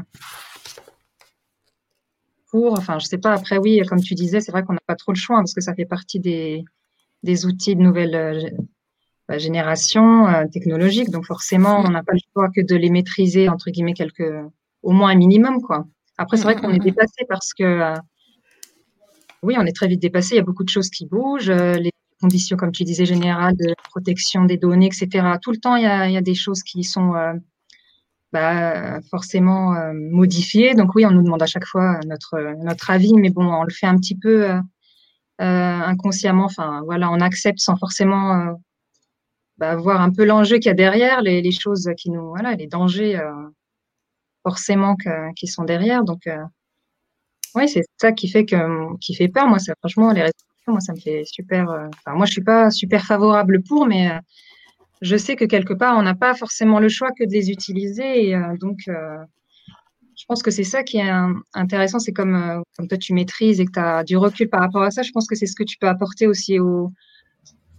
Speaker 2: pour, enfin, je sais pas, après, oui, comme tu disais, c'est vrai qu'on n'a pas trop le choix hein, parce que ça fait partie des, des outils de nouvelle euh, bah, génération euh, technologique. Donc, forcément, on n'a pas le choix que de les maîtriser, entre guillemets, quelques, au moins un minimum, quoi. Après, c'est vrai qu'on est dépassé parce que, oui, on est très vite dépassé. Il y a beaucoup de choses qui bougent. les conditions, comme tu disais, générales de protection des données, etc. Tout le temps, il il y a des choses qui sont bah, forcément euh, modifié. Donc oui, on nous demande à chaque fois notre notre avis, mais bon, on le fait un petit peu euh, euh inconsciemment. Enfin, voilà, on accepte sans forcément euh, bah, voir un peu l'enjeu qu'il y a derrière, les, les, choses qui nous, voilà, les dangers forcément que, qui sont derrière. Donc oui, c'est ça qui fait que qui fait peur. Moi, ça, franchement, les sociaux, moi, ça me fait super. Enfin, moi, je suis pas super favorable pour, mais je sais que quelque part, on n'a pas forcément le choix que de les utiliser. Et, euh, donc, euh, je pense que c'est ça qui est intéressant. C'est comme, euh, comme toi, tu maîtrises et que tu as du recul par rapport à ça. Je pense que c'est ce que tu peux apporter aussi aux,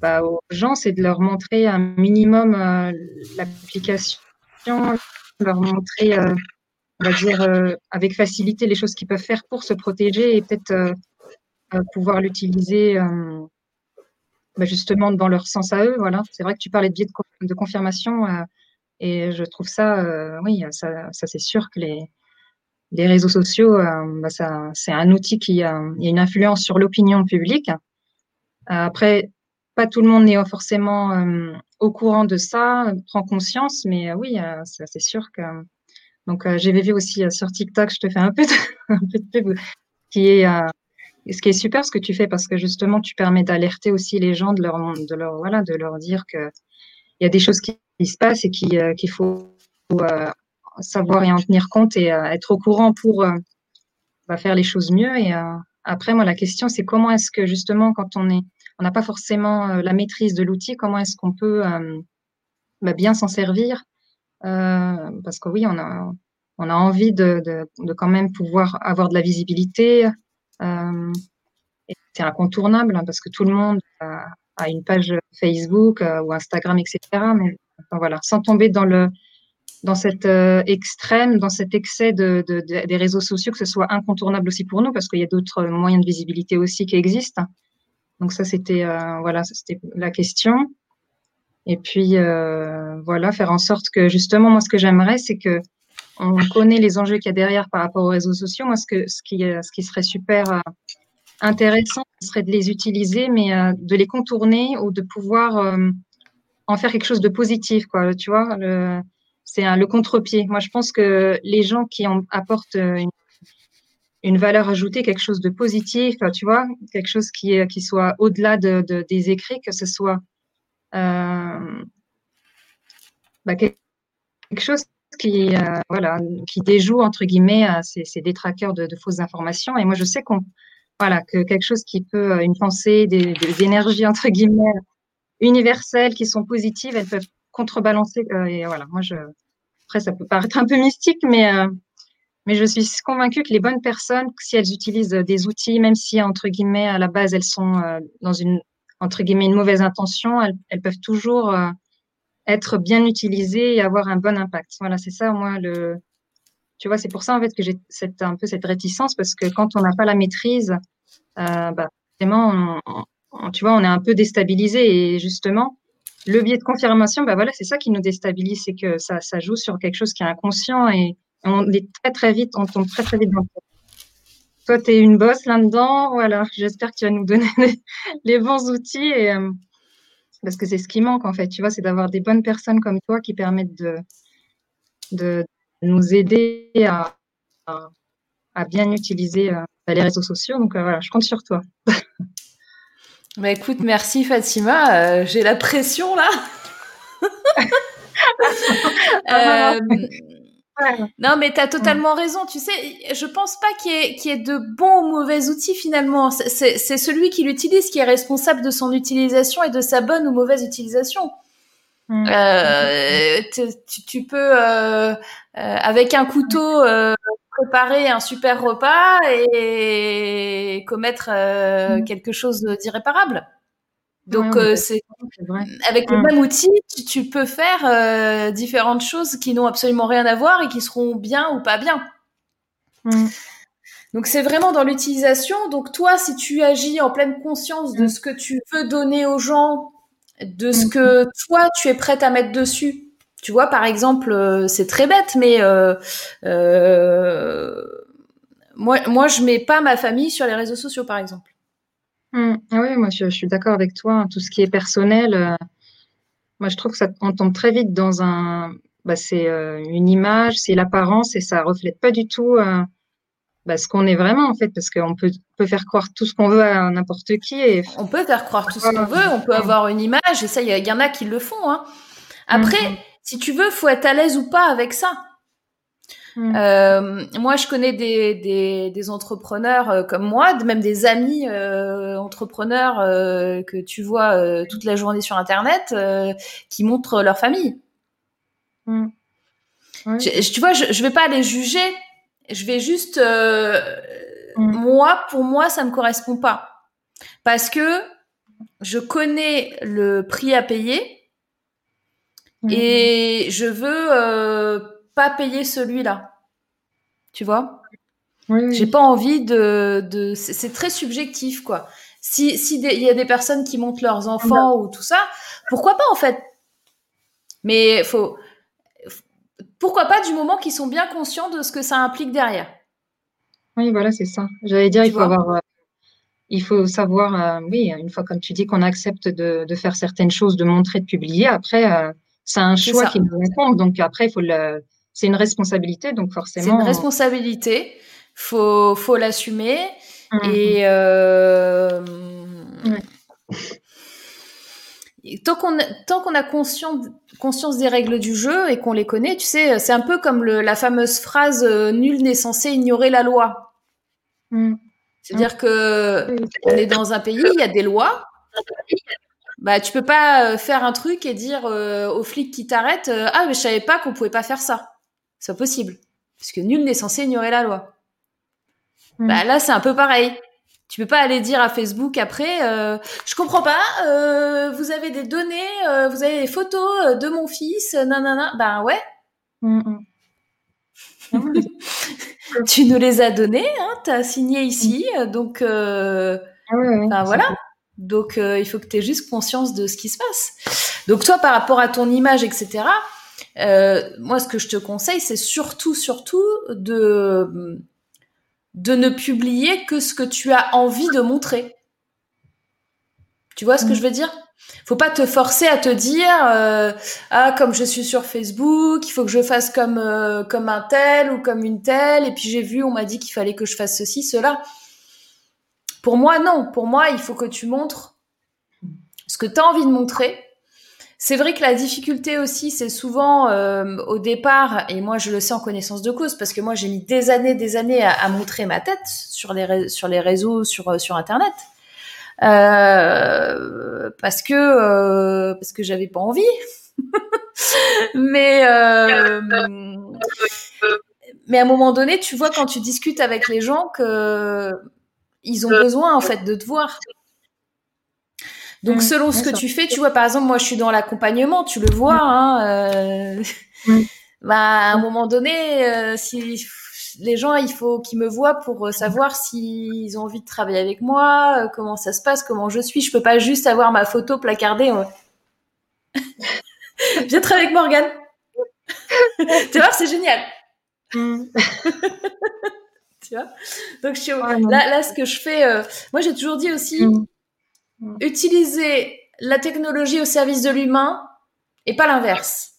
Speaker 2: bah, aux gens, c'est de leur montrer un minimum l'application, leur montrer, on va dire, avec facilité les choses qu'ils peuvent faire pour se protéger et peut-être pouvoir l'utiliser bah, justement dans leur sens à eux. Voilà, c'est vrai que tu parlais de biais de, confirmation euh, et je trouve ça, euh, oui, ça, c'est sûr que les, les réseaux sociaux, euh, bah, c'est un outil qui a, une influence sur l'opinion publique. après, pas tout le monde n'est forcément au courant de ça, prend conscience, mais oui, ça, c'est sûr que. Donc, j'ai vu aussi sur TikTok, je te fais un peu de, un peu qui est ce qui est super ce que tu fais parce que justement tu permets d'alerter aussi les gens de leur de leur voilà de leur dire que il y a des choses qui, se passent et euh, qu'il faut euh, savoir et en tenir compte et euh, être au courant pour bah, faire les choses mieux. Et après moi la question c'est comment est-ce que justement quand on est on n'a pas forcément la maîtrise de l'outil comment est-ce qu'on peut bah, bien s'en servir? Parce que oui on a on a envie de, de, quand même pouvoir avoir de la visibilité, c'est incontournable hein, parce que tout le monde a, une page Facebook euh, ou Instagram, etc. Mais voilà, sans tomber dans le dans cet euh, extrême, dans cet excès de, de, des réseaux sociaux, que ce soit incontournable aussi pour nous, parce qu'il y a d'autres moyens de visibilité aussi qui existent. Donc ça, c'était euh, voilà, c'était la question. Et puis euh, voilà, faire en sorte que justement, moi, ce que j'aimerais, c'est que on connaît les enjeux qu'il y a derrière par rapport aux réseaux sociaux. Moi, ce que ce qui ce qui serait super intéressant, ce serait de les utiliser, mais de les contourner ou de pouvoir en faire quelque chose de positif, quoi. Tu vois, c'est le contre-pied. Moi, je pense que les gens qui en apportent une, valeur ajoutée, quelque chose de positif, tu vois, quelque chose qui, qui soit au-delà de, des écrits, que ce soit euh, bah, quelque chose qui, euh, voilà, qui déjoue entre guillemets ces, ces détraqueurs de, fausses informations. Et moi, je sais qu'on, voilà, que quelque chose qui peut, une pensée, des, énergies entre guillemets universelles qui sont positives, elles peuvent contrebalancer. Euh, et voilà, moi, je, après, ça peut paraître un peu mystique, mais, euh, mais je suis convaincue que les bonnes personnes, si elles utilisent des outils, même si, entre guillemets, à la base, elles sont euh, dans une, entre guillemets, une mauvaise intention, elles peuvent toujours être bien utilisées et avoir un bon impact. Voilà, c'est ça, moi, le, tu vois, c'est pour ça, en fait, que j'ai cette, un peu cette réticence, parce que quand on n'a pas la maîtrise, euh, bah, vraiment, tu vois, on est un peu déstabilisé et justement, le biais de confirmation, bah voilà, c'est ça qui nous déstabilise, c'est que ça, ça joue sur quelque chose qui est inconscient et on est très très vite, on tombe très très vite dans le Toi, tu es une bosse là-dedans, voilà, j'espère que tu vas nous donner les, bons outils et euh, parce que c'est ce qui manque en fait, tu vois, c'est d'avoir des bonnes personnes comme toi qui permettent de, de nous aider à, à, bien utiliser euh, les réseaux sociaux. Donc euh, voilà, je compte sur toi.
Speaker 1: Bah écoute, merci Fatima. Euh, j'ai la pression là. non, mais tu as totalement raison. Tu sais, je pense pas qu'il y, ait de bons ou mauvais outils finalement. C'est celui qui l'utilise qui est responsable de son utilisation et de sa bonne ou mauvaise utilisation. Mm. Euh, tu, tu, peux, euh, euh, avec un couteau, préparer un super repas et commettre mm. quelque chose d'irréparable. Donc euh, c'est avec le mm. même outil, tu, peux faire euh, différentes choses qui n'ont absolument rien à voir et qui seront bien ou pas bien. Mm. Donc c'est vraiment dans l'utilisation. Donc toi, si tu agis en pleine conscience de ce que tu veux donner aux gens, de ce que toi tu es prête à mettre dessus, tu vois, par exemple, euh, c'est très bête, mais euh, euh, moi, moi, je mets pas ma famille sur les réseaux sociaux, par exemple.
Speaker 2: Mmh. Ah oui, moi, je, suis d'accord avec toi. Hein. Tout ce qui est personnel, moi, je trouve que ça on tombe très vite dans un. Bah, c'est une image, c'est l'apparence et ça reflète pas du tout bah, ce qu'on est vraiment en fait, parce qu'on peut, peut faire croire tout ce qu'on veut à n'importe qui. Et...
Speaker 1: On peut faire croire tout ce qu'on veut, on peut avoir une image, et ça, il y, en a qui le font. Hein. Après, mmh si tu veux, faut être à l'aise ou pas avec ça. Hmm. Euh, moi, je connais des, des, des entrepreneurs euh, comme moi, même des amis euh, entrepreneurs euh, que tu vois euh, toute la journée sur Internet, qui montrent leur famille. Hmm. Je, tu vois, je, je vais pas les juger. Je vais juste, hmm. moi, pour moi, ça me correspond pas, parce que je connais le prix à payer Mhm. Et je veux euh, pas payer celui-là. Tu vois? Oui, J'ai pas envie de. de... C'est très subjectif, quoi. Si s'il y a des personnes qui montent leurs enfants ou tout ça, pourquoi pas en fait? Mais faut. Pourquoi pas du moment qu'ils sont bien conscients de ce que ça implique derrière?
Speaker 2: Oui, voilà, c'est ça. J'allais dire, il faut avoir. Euh, il faut savoir, euh, oui, une fois comme tu dis qu'on accepte de, de, faire certaines choses, de montrer, de publier, après, c'est un choix qui nous incombe. Donc après, il faut le, c'est une responsabilité. Donc forcément.
Speaker 1: C'est une responsabilité. Faut, faut l'assumer. Mmh. Et euh... tant qu'on tant qu'on a conscience conscience des règles du jeu et qu'on les connaît, tu sais, c'est un peu comme le, la fameuse phrase euh, "nul n'est censé ignorer la loi". Mmh. C'est-à-dire que on est dans un pays, il y a des lois, bah tu peux pas euh, faire un truc et dire euh, aux flics qui t'arrêtent euh, ah mais je savais pas qu'on pouvait pas faire ça c'est possible puisque nul n'est censé ignorer la loi hmm. bah là c'est un peu pareil tu peux pas aller dire à Facebook après je comprends pas vous avez des données vous avez des photos de mon fils nanana bah ouais
Speaker 2: Mm, mm.
Speaker 1: tu nous les as donnés, hein, tu as signé ici, donc euh,
Speaker 2: Ah ouais, ouais,
Speaker 1: voilà.
Speaker 2: cool.
Speaker 1: Donc euh, il faut que tu aies juste conscience de ce qui se passe. Donc toi, par rapport à ton image, etc., euh, moi, ce que je te conseille, c'est surtout, surtout de, de ne publier que ce que tu as envie de montrer. Tu vois ce que
Speaker 2: Mm.
Speaker 1: je veux dire? Faut pas te forcer à te dire euh, ah comme je suis sur Facebook, il faut que je fasse comme euh, comme un tel ou comme une telle et puis j'ai vu on m'a dit qu'il fallait que je fasse ceci cela. Pour moi non, pour moi il faut que tu montres ce que tu as envie de montrer. C'est vrai que la difficulté aussi, c'est souvent euh, au départ, et moi je le sais en connaissance de cause, parce que moi j'ai mis des années, des années à, montrer ma tête sur les, sur les réseaux, sur, euh, sur Internet, Euh, parce que euh, parce que j'avais pas envie. mais euh, mais à un moment donné, tu vois quand tu discutes avec les gens que ils ont besoin en fait de te voir. Donc
Speaker 2: Mm,
Speaker 1: selon ce que tu fais, tu vois par exemple moi je suis dans l'accompagnement, tu le vois hein, euh,
Speaker 2: Mm.
Speaker 1: bah à un moment donné euh, si les gens il faut qu'ils me voient pour euh, savoir s'ils ont envie de travailler avec moi, euh, comment ça se passe, comment je suis, je peux pas juste avoir ma photo placardée. Viens travailler avec Morgane. tu vois, c'est génial.
Speaker 2: Mm.
Speaker 1: Tu vois? Donc je suis là là ce que je fais euh, moi j'ai toujours dit aussi
Speaker 2: Mm.
Speaker 1: Utiliser la technologie au service de l'humain et pas l'inverse.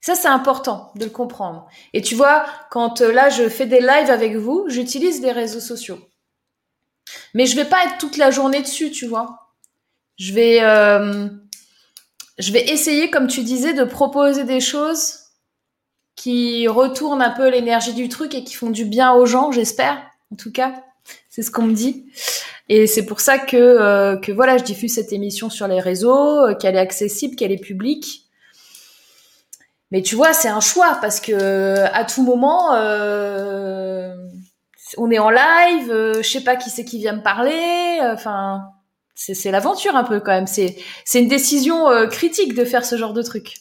Speaker 1: Ça, c'est important de le comprendre. Et tu vois, quand euh, là, je fais des lives avec vous, j'utilise les réseaux sociaux. Mais je vais pas être toute la journée dessus, tu vois. Je vais, euh, je vais essayer, comme tu disais, de proposer des choses qui retournent un peu l'énergie du truc et qui font du bien aux gens, j'espère. En tout cas, c'est ce qu'on me dit. Et c'est pour ça que, euh, que voilà, je diffuse cette émission sur les réseaux, euh, qu'elle est accessible, qu'elle est publique. Mais tu vois, c'est un choix parce que à tout moment, euh, on est en live, euh, je sais pas qui c'est qui vient me parler. Enfin, c'est l'aventure un peu quand même. C'est une décision critique de faire ce genre de truc.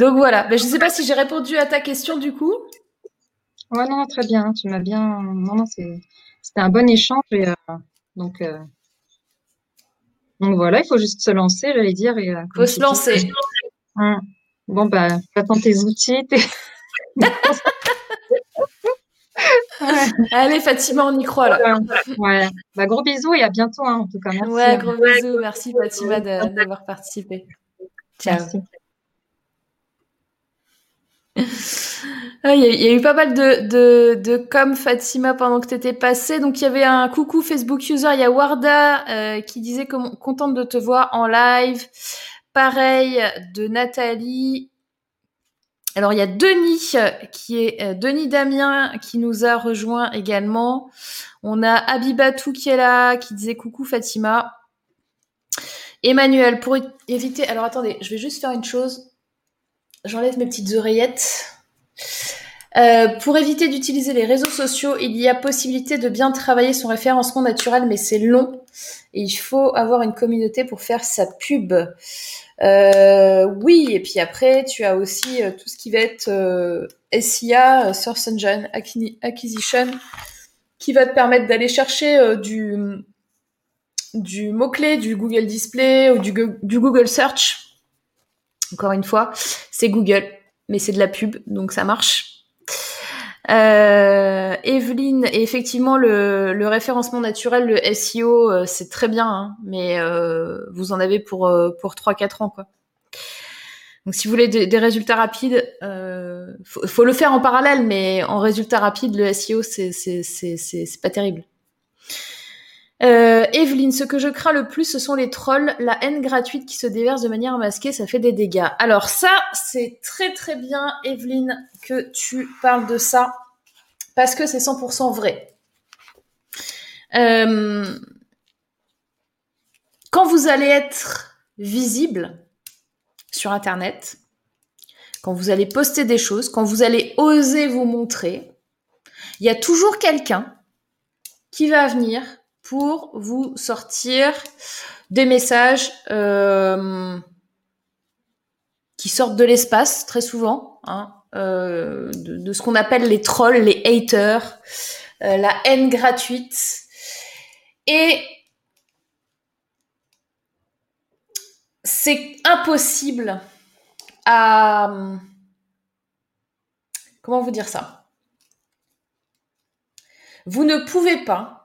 Speaker 1: Donc voilà. Mais je sais pas si j'ai répondu à ta question du coup.
Speaker 2: Ouais, non, très bien. Tu m'as bien. Non, non, c'est... c'était un bon échange. Et, euh, donc, euh, donc voilà, il faut juste se lancer, j'allais dire. Et, euh,
Speaker 1: Faut se
Speaker 2: tu dis,
Speaker 1: lancer.
Speaker 2: Hum. Bon, bah, attends tes outils. tes- Ouais,
Speaker 1: Allez Fatima, on y croit là.
Speaker 2: ouais. Bah, gros bisous et à bientôt, hein, en tout cas. Merci.
Speaker 1: Ouais,
Speaker 2: hein.
Speaker 1: gros bisous. Merci Fatima d'avoir participé. Ciao.
Speaker 2: Merci.
Speaker 1: Ah, Il y, a- eu pas mal de, de, de com Fatima pendant que tu étais passée. Donc il y avait un coucou Facebook user, il y a Warda euh, qui disait comment- contente de te voir en live. Pareil de Nathalie. Alors il y a Denis euh, qui est euh, Denis Damien qui nous a rejoint également. On a Abibatou qui est là qui disait coucou Fatima. Emmanuel pour éviter alors attendez, je vais juste faire une chose. J'enlève mes petites oreillettes. Euh, pour éviter d'utiliser les réseaux sociaux, il y a possibilité de bien travailler son référencement naturel, mais c'est long et il faut avoir une communauté pour faire sa pub. Euh, oui, et puis après, tu as aussi euh, tout ce qui va être SIA, Source Engine Acquisition, qui va te permettre d'aller chercher du, mot-clé, du Google Display ou du Google Search. Encore une fois, c'est Google, mais c'est de la pub, donc ça marche. Euh, Evelyne, effectivement, le, référencement naturel, le SEO, euh, c'est très bien, hein, mais euh, vous en avez pour, euh, pour 3-4 ans. Donc si vous voulez des, résultats rapides, faut, faut le faire en parallèle, mais en résultat rapide, le SEO, c'est pas terrible. Euh, Evelyne, ce que je crains le plus, ce sont les trolls, la haine gratuite qui se déverse de manière masquée, ça fait des dégâts. Alors ça, c'est très très bien, Evelyne, que tu parles de ça, parce que c'est 100% vrai. Euh, quand vous allez être visible sur Internet, quand vous allez poster des choses, quand vous allez oser vous montrer, il y a toujours quelqu'un qui va venir pour vous sortir des messages euh, qui sortent de l'espace très souvent, hein, euh, de, ce qu'on appelle les trolls, les haters, euh, la haine gratuite. Et c'est impossible à... Comment vous dire ça? Vous ne pouvez pas,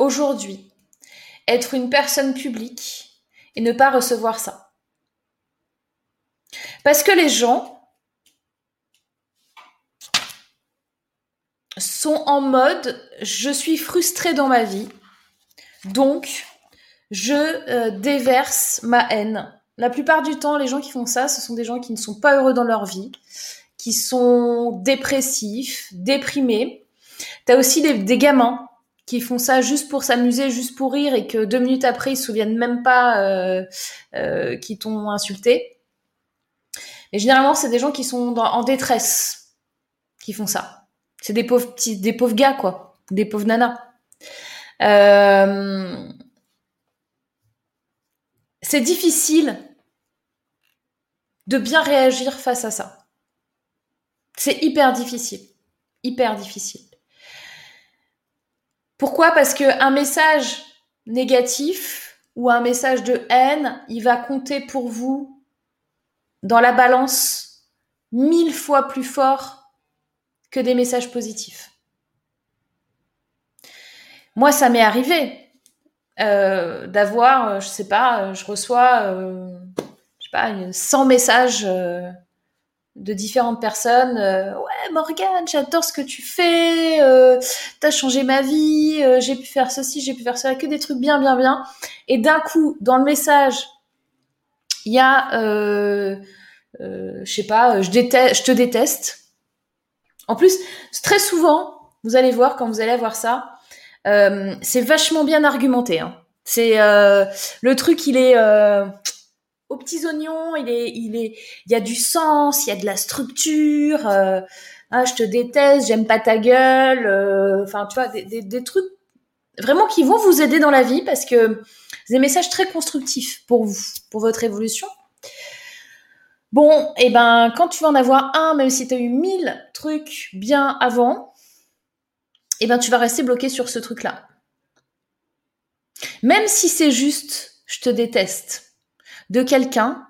Speaker 1: aujourd'hui, être une personne publique et ne pas recevoir ça. Parce que les gens sont en mode je suis frustré dans ma vie, donc je euh, déverse ma haine. La plupart du temps, les gens qui font ça, ce sont des gens qui ne sont pas heureux dans leur vie, qui sont dépressifs, déprimés. T'as aussi des, des, gamins qui font ça juste pour s'amuser, juste pour rire, et que deux minutes après, ils se souviennent même pas euh, euh, qu'ils t'ont insulté. Mais généralement, c'est des gens qui sont en détresse qui font ça. C'est des pauvres petits, des pauvres gars, quoi, des pauvres nanas. Euh, c'est difficile de bien réagir face à ça. C'est hyper difficile, hyper difficile. Pourquoi? Parce que un message négatif ou un message de haine, il va compter pour vous dans la balance mille fois plus fort que des messages positifs. Moi, ça m'est arrivé euh, d'avoir, euh, je sais pas, euh, je reçois, je sais pas, 100 messages de différentes personnes. ouais, Morgane, j'adore ce que tu fais. T'as changé ma vie. j'ai pu faire ceci, j'ai pu faire cela, que des trucs bien, bien, bien. Et d'un coup, dans le message, il y a, je sais pas, je déteste, je te déteste. En plus, très souvent, vous allez voir quand vous allez voir ça, euh, c'est vachement bien argumenté. Hein. C'est euh, le truc, il est euh, aux petits oignons, il y a du sens, il y a de la structure. Ah, je te déteste, j'aime pas ta gueule. Euh, enfin, tu vois, des, trucs vraiment qui vont vous aider dans la vie parce que c'est des messages très constructifs pour vous, pour votre évolution. Bon, et eh ben, quand tu vas en avoir un, même si tu as eu mille trucs bien avant, eh ben tu vas rester bloqué sur ce truc-là. Même si c'est juste je te déteste de quelqu'un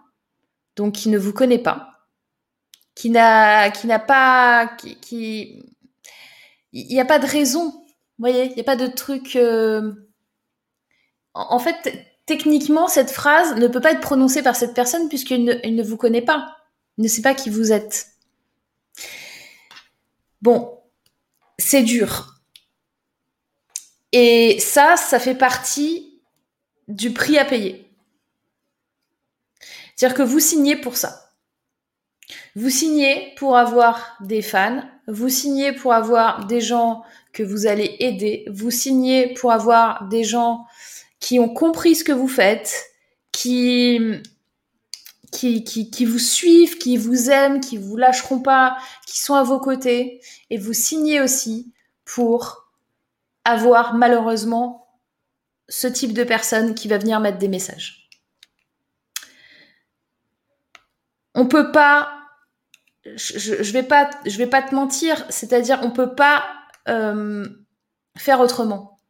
Speaker 1: donc qui ne vous connaît pas, qui n'a qui n'a pas qui, il n'y a pas de raison, vous voyez, il n'y a pas de truc euh, en, fait techniquement cette phrase ne peut pas être prononcée par cette personne puisqu'il ne, ne vous connaît pas, il ne sait pas qui vous êtes. Bon, c'est dur. Et ça, ça fait partie du prix à payer. C'est-à-dire que vous signez pour ça. Vous signez pour avoir des fans, vous signez pour avoir des gens que vous allez aider, vous signez pour avoir des gens qui ont compris ce que vous faites, qui, qui, qui, vous suivent, qui vous aiment, qui vous lâcheront pas, qui sont à vos côtés. Et vous signez aussi pour avoir malheureusement ce type de personne qui va venir mettre des messages. On peut pas, je, vais pas, je vais pas te mentir, c'est-à-dire on peut pas euh, faire autrement.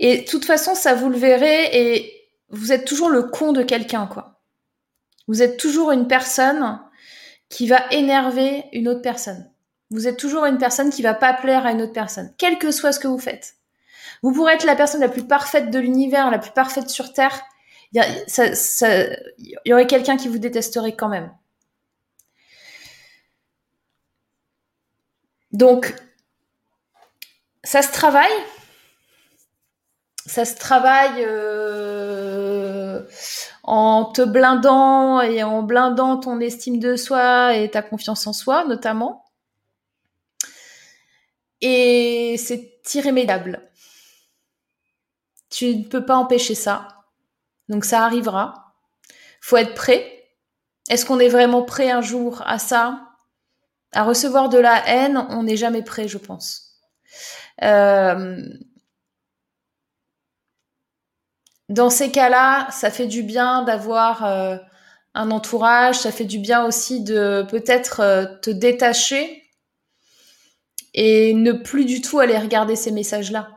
Speaker 1: Et de toute façon, ça vous le verrez, et vous êtes toujours le con de quelqu'un, quoi. Vous êtes toujours une personne qui va énerver une autre personne. Vous êtes toujours une personne qui va pas plaire à une autre personne, quel que soit ce que vous faites. Vous pourrez être la personne la plus parfaite de l'univers, la plus parfaite sur Terre. Il y, aurait quelqu'un qui vous détesterait quand même. Donc, ça se travaille. Ça se travaille euh, en te blindant et en blindant ton estime de soi et ta confiance en soi, notamment. Et c'est irrémédiable. Tu ne peux pas empêcher ça. Donc ça arrivera. Faut être prêt. Est-ce qu'on est vraiment prêt un jour à ça? À recevoir de la haine On n'est jamais prêt, je pense. Euh, dans ces cas-là, ça fait du bien d'avoir euh, un entourage, ça fait du bien aussi de peut-être euh, te détacher et ne plus du tout aller regarder ces messages-là.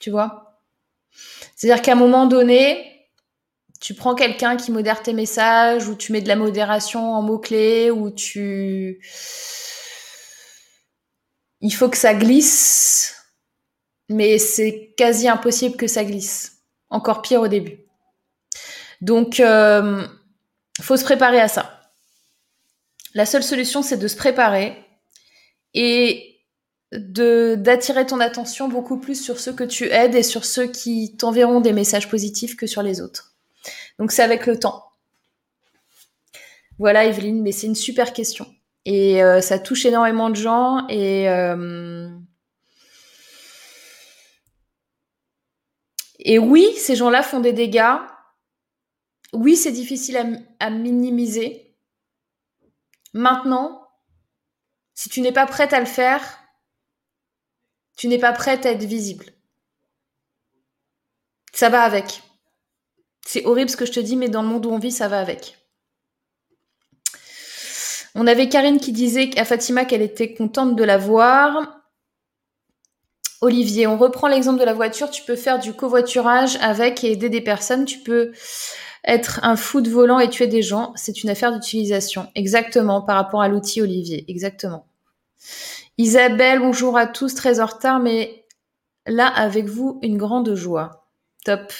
Speaker 1: Tu vois? C'est-à-dire qu'à un moment donné, tu prends quelqu'un qui modère tes messages ou tu mets de la modération en mots-clés ou tu... Il faut que ça glisse mais c'est quasi impossible que ça glisse. Encore pire au début. Donc, euh, faut se préparer à ça. La seule solution, c'est de se préparer et de d'attirer ton attention beaucoup plus sur ceux que tu aides et sur ceux qui t'enverront des messages positifs que sur les autres. Donc, c'est avec le temps. Voilà, Evelyne, mais c'est une super question. Et euh, ça touche énormément de gens et euh, Et oui, ces gens-là font des dégâts. Oui, c'est difficile à, minimiser. Maintenant, si tu n'es pas prête à le faire, tu n'es pas prête à être visible. Ça va avec. C'est horrible ce que je te dis, mais dans le monde où on vit, ça va avec. On avait Karine qui disait à Fatima qu'elle était contente de la voir. Olivier, on reprend l'exemple de la voiture, tu peux faire du covoiturage avec et aider des personnes, tu peux être un fou de volant et tuer des gens, c'est une affaire d'utilisation. Exactement, par rapport à l'outil Olivier, exactement. Isabelle, bonjour à tous, très en retard, mais là, avec vous, une grande joie. Top.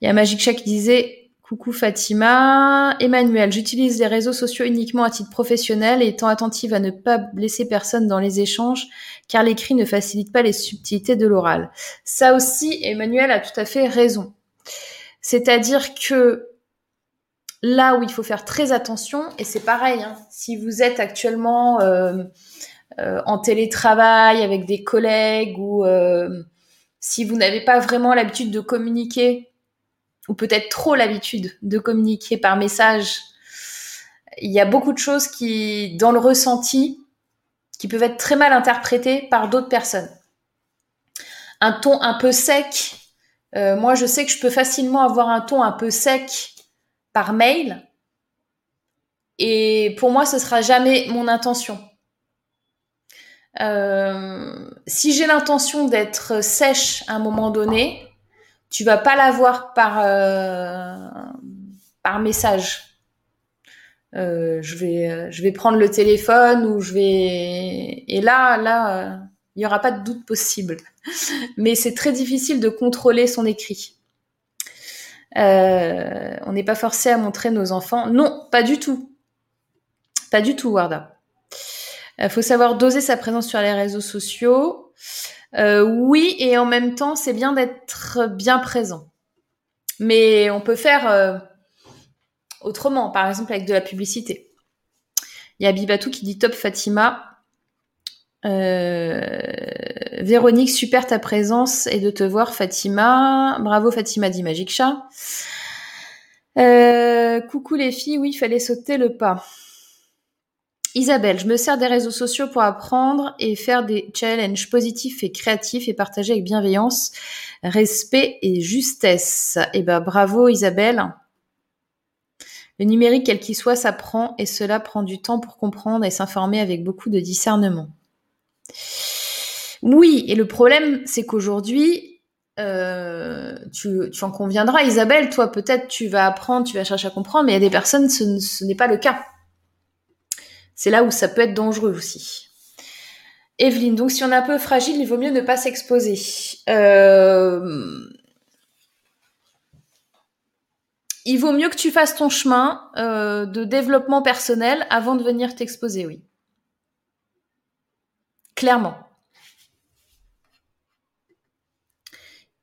Speaker 1: Il y a Magic Chat qui disait Coucou Fatima. Emmanuel, j'utilise les réseaux sociaux uniquement à titre professionnel et étant attentive à ne pas blesser personne dans les échanges, car l'écrit ne facilite pas les subtilités de l'oral. Ça aussi, Emmanuel a tout à fait raison. C'est-à-dire que là où il faut faire très attention, et c'est pareil, hein, si vous êtes actuellement euh, euh, en télétravail avec des collègues ou euh, si vous n'avez pas vraiment l'habitude de communiquer ou peut-être trop l'habitude de communiquer par message, il y a beaucoup de choses qui, dans le ressenti, qui peuvent être très mal interprétées par d'autres personnes. Un ton un peu sec, moi je sais que je peux facilement avoir un ton un peu sec par mail, et pour moi ce sera jamais mon intention. Euh, si j'ai l'intention d'être sèche à un moment donné, tu vas pas l'avoir par euh, par message. Euh, je vais je vais prendre le téléphone ou je vais et là là il n'y aura pas de doute possible. Mais c'est très difficile de contrôler son écrit. On n'est pas forcé à montrer nos enfants. Non, pas du tout. Pas du tout, Warda. Il faut savoir doser sa présence sur les réseaux sociaux. Euh, oui, et en même temps, c'est bien d'être bien présent. Mais on peut faire euh, autrement, par exemple avec de la publicité. Il y a Bibatou qui dit top Fatima. Euh, Véronique, super ta présence et de te voir Fatima. Bravo Fatima dit Magic Chat. coucou les filles, oui, il fallait sauter le pas. Isabelle, je me sers des réseaux sociaux pour apprendre et faire des challenges positifs et créatifs et partager avec bienveillance, respect et justesse. Eh ben, bravo Isabelle. Le numérique, quel qu'il soit, s'apprend et cela prend du temps pour comprendre et s'informer avec beaucoup de discernement. Oui, et le problème, c'est qu'aujourd'hui, euh, tu, en conviendras, Isabelle, toi peut-être tu vas apprendre, tu vas chercher à comprendre, mais il y a des personnes, ce n'est pas le cas. C'est là où ça peut être dangereux aussi. Evelyne, donc si on est un peu fragile, il vaut mieux ne pas s'exposer. Euh, il vaut mieux que tu fasses ton chemin euh, de développement personnel avant de venir t'exposer, oui. Clairement.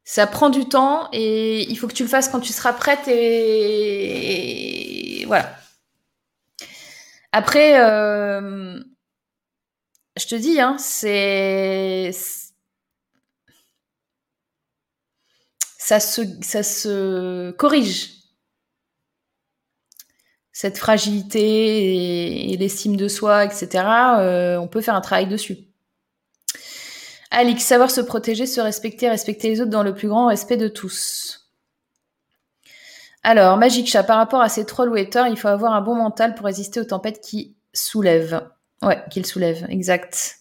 Speaker 1: Ça prend du temps et il faut que tu le fasses quand tu seras prête et voilà. Après, euh, je te dis, hein, c'est ça se, ça se corrige. Cette fragilité et, l'estime de soi, etc., euh, on peut faire un travail dessus. Alix, savoir se protéger, se respecter, respecter les autres dans le plus grand respect de tous. Alors, Magic Chat, par rapport à ces trolls ou il faut avoir un bon mental pour résister aux tempêtes qui soulèvent. Ouais, qu'ils soulèvent, exact.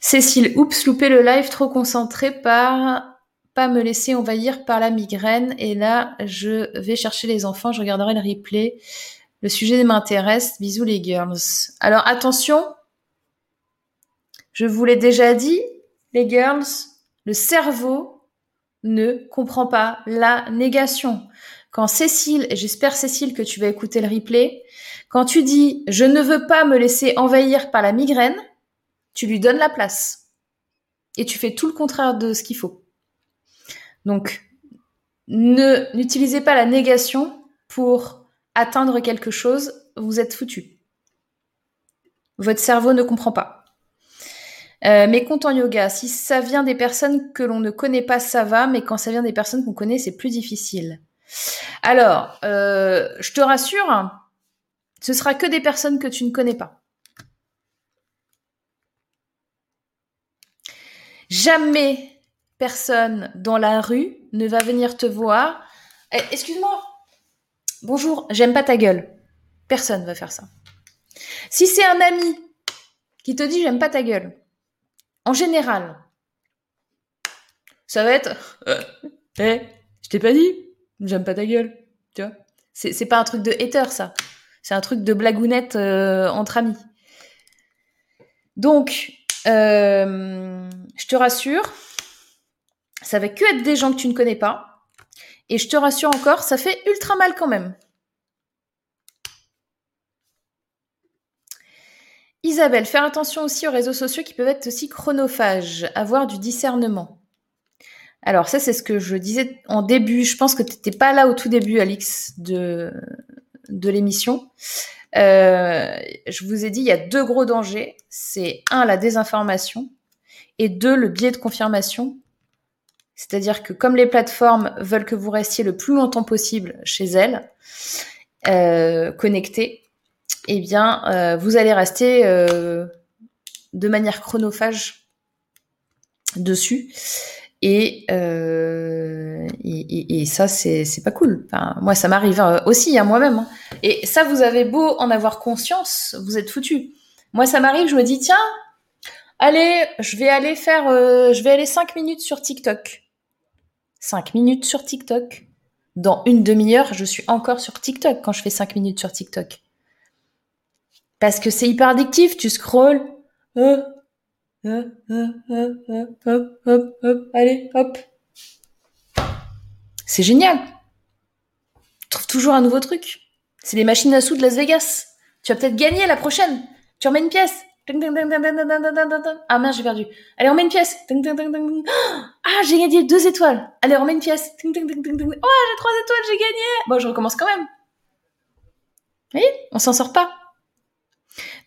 Speaker 1: Cécile, oups, loupé le live, trop concentré par pas me laisser envahir par la migraine. Et là, je vais chercher les enfants, je regarderai le replay. Le sujet m'intéresse. Bisous les girls. Alors attention, je vous l'ai déjà dit, les girls, le cerveau ne comprend pas la négation. Quand Cécile, et j'espère Cécile que tu vas écouter le replay, quand tu dis je ne veux pas me laisser envahir par la migraine, tu lui donnes la place. Et tu fais tout le contraire de ce qu'il faut. Donc, ne, n'utilisez pas la négation pour atteindre quelque chose, vous êtes foutu. Votre cerveau ne comprend pas. Euh, mes comptes en yoga, si ça vient des personnes que l'on ne connaît pas, ça va, mais quand ça vient des personnes qu'on connaît, c'est plus difficile. Alors, euh, je te rassure, ce sera que des personnes que tu ne connais pas. Jamais personne dans la rue ne va venir te voir. Eh, excuse-moi. Bonjour, j'aime pas ta gueule. Personne va faire ça. Si c'est un ami qui te dit j'aime pas ta gueule, en général, ça va être euh, Eh, je t'ai pas dit, j'aime pas ta gueule. Tu vois c'est, pas un truc de hater, ça. C'est un truc de blagounette euh, entre amis. Donc, euh, je te rassure, ça va que être des gens que tu ne connais pas. Et je te rassure encore, ça fait ultra mal quand même. Isabelle, faire attention aussi aux réseaux sociaux qui peuvent être aussi chronophages, avoir du discernement. Alors ça, c'est ce que je disais en début. Je pense que tu n'étais pas là au tout début, Alix, de, de l'émission. Euh, je vous ai dit, il y a deux gros dangers. C'est un, la désinformation, et deux, le biais de confirmation. C'est-à-dire que comme les plateformes veulent que vous restiez le plus longtemps possible chez elles, euh, connectés, eh bien, euh, vous allez rester euh, de manière chronophage dessus. Et, euh, ça, c'est, pas cool. Moi, ça m'arrive euh, aussi à hein, moi-même. Hein. Et ça, vous avez beau en avoir conscience, vous êtes foutu. Moi, ça m'arrive, je me dis, tiens, allez, je vais aller faire, je vais aller cinq minutes sur TikTok. Cinq minutes sur TikTok. Dans une demi-heure, je suis encore sur TikTok quand je fais cinq minutes sur TikTok. Parce que c'est hyper addictif, tu scrolls. hop, hop, hop, allez, hop. C'est génial. Tu trouves toujours un nouveau truc. C'est les machines à sous de Las Vegas. Tu vas peut-être gagner la prochaine. Tu remets une pièce. Ah mince, j'ai perdu. Allez, on met une pièce. Ah, j'ai gagné deux étoiles. Allez, on met une pièce. Oh, j'ai trois étoiles, j'ai gagné. Bon, je recommence quand même. Oui, on s'en sort pas.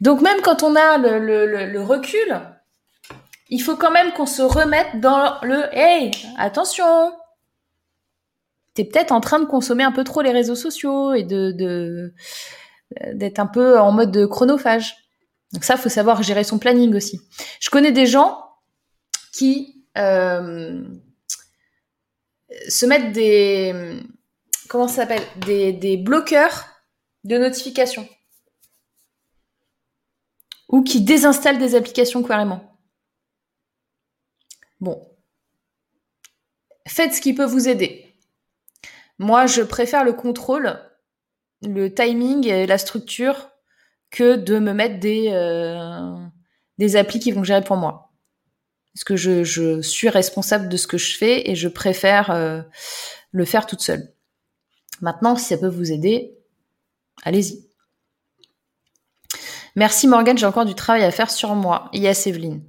Speaker 1: Donc même quand on a le, recul, il faut quand même qu'on se remette dans le hey, attention. T'es peut-être en train de consommer un peu trop les réseaux sociaux et de d'être un peu en mode chronophage. Donc ça, faut savoir gérer son planning aussi. Je connais des gens qui euh, se mettent des comment s'appelle? Des bloqueurs de notifications ou qui désinstallent des applications carrément. Bon. Faites ce qui peut vous aider. Moi, je préfère le contrôle, le timing et la structure que de me mettre des, euh, applis qui vont gérer pour moi. Parce que je, je, suis responsable de ce que je fais et je préfère euh, le faire toute seule. Maintenant, si ça peut vous aider, allez-y. Merci Morgane, j'ai encore du travail à faire sur moi. Yes, Evelyne.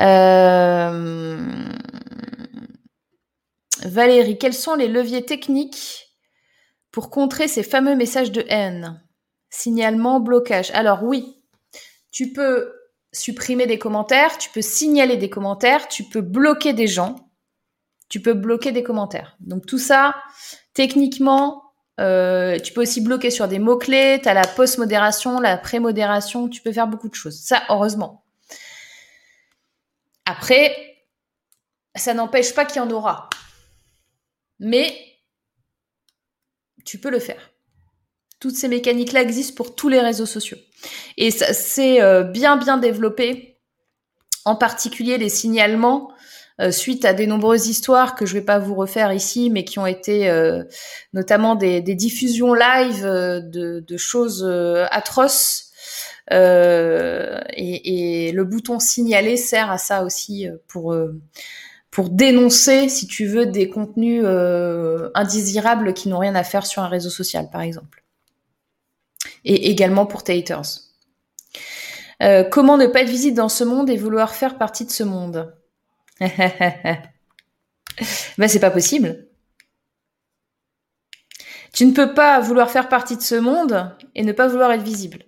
Speaker 1: Euh... Valérie, quels sont les leviers techniques pour contrer ces fameux messages de haine? Signalement, blocage. Alors oui, tu peux supprimer des commentaires, tu peux signaler des commentaires, tu peux bloquer des gens, tu peux bloquer des commentaires. Donc tout ça, techniquement, euh, tu peux aussi bloquer sur des mots-clés, tu as la post-modération, la pré-modération, tu peux faire beaucoup de choses. Ça, heureusement. Après, ça n'empêche pas qu'il y en aura. Mais tu peux le faire. Toutes ces mécaniques-là existent pour tous les réseaux sociaux. Et ça c'est euh, bien bien développé, en particulier les signalements suite à des nombreuses histoires que je vais pas vous refaire ici, mais qui ont été euh, notamment des, diffusions live de, choses atroces. Et, et, le bouton signaler sert à ça aussi pour pour dénoncer, si tu veux, des contenus indésirables qui n'ont rien à faire sur un réseau social, par exemple et également pour Taters. Euh, comment ne pas être visible dans ce monde et vouloir faire partie de ce monde? Ben c'est pas possible. Tu ne peux pas vouloir faire partie de ce monde et ne pas vouloir être visible.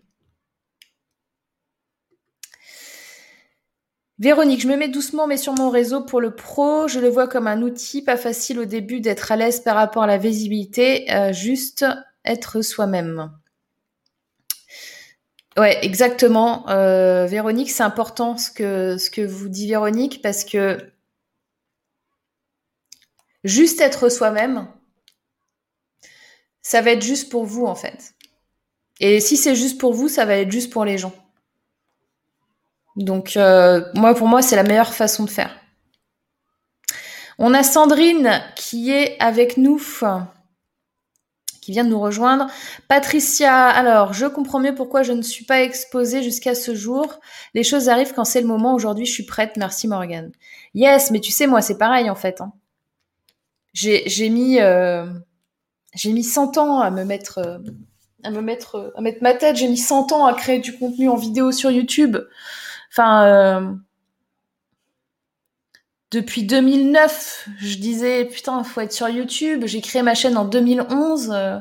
Speaker 1: Véronique, je me mets doucement mais sur mon réseau pour le pro. Je le vois comme un outil, pas facile au début d'être à l'aise par rapport à la visibilité, euh, juste être soi-même. Ouais, exactement. Euh, Véronique, c'est important ce que, vous dit Véronique parce que juste être soi-même, ça va être juste pour vous en fait. Et si c'est juste pour vous, ça va être juste pour les gens. Donc euh, moi, pour moi, c'est la meilleure façon de faire. On a Sandrine qui est avec nous qui vient de nous rejoindre. Patricia, alors, je comprends mieux pourquoi je ne suis pas exposée jusqu'à ce jour. Les choses arrivent quand c'est le moment. Aujourd'hui, je suis prête. Merci Morgan. Yes, mais tu sais, moi, c'est pareil en fait. Hein. J'ai mis, euh, j'ai mis 100 ans à me mettre, euh, à me mettre, à mettre ma tête. J'ai mis 100 ans à créer du contenu en vidéo sur YouTube. Enfin, euh, depuis 2009, je disais putain, faut être sur YouTube. J'ai créé ma chaîne en 2011. Euh,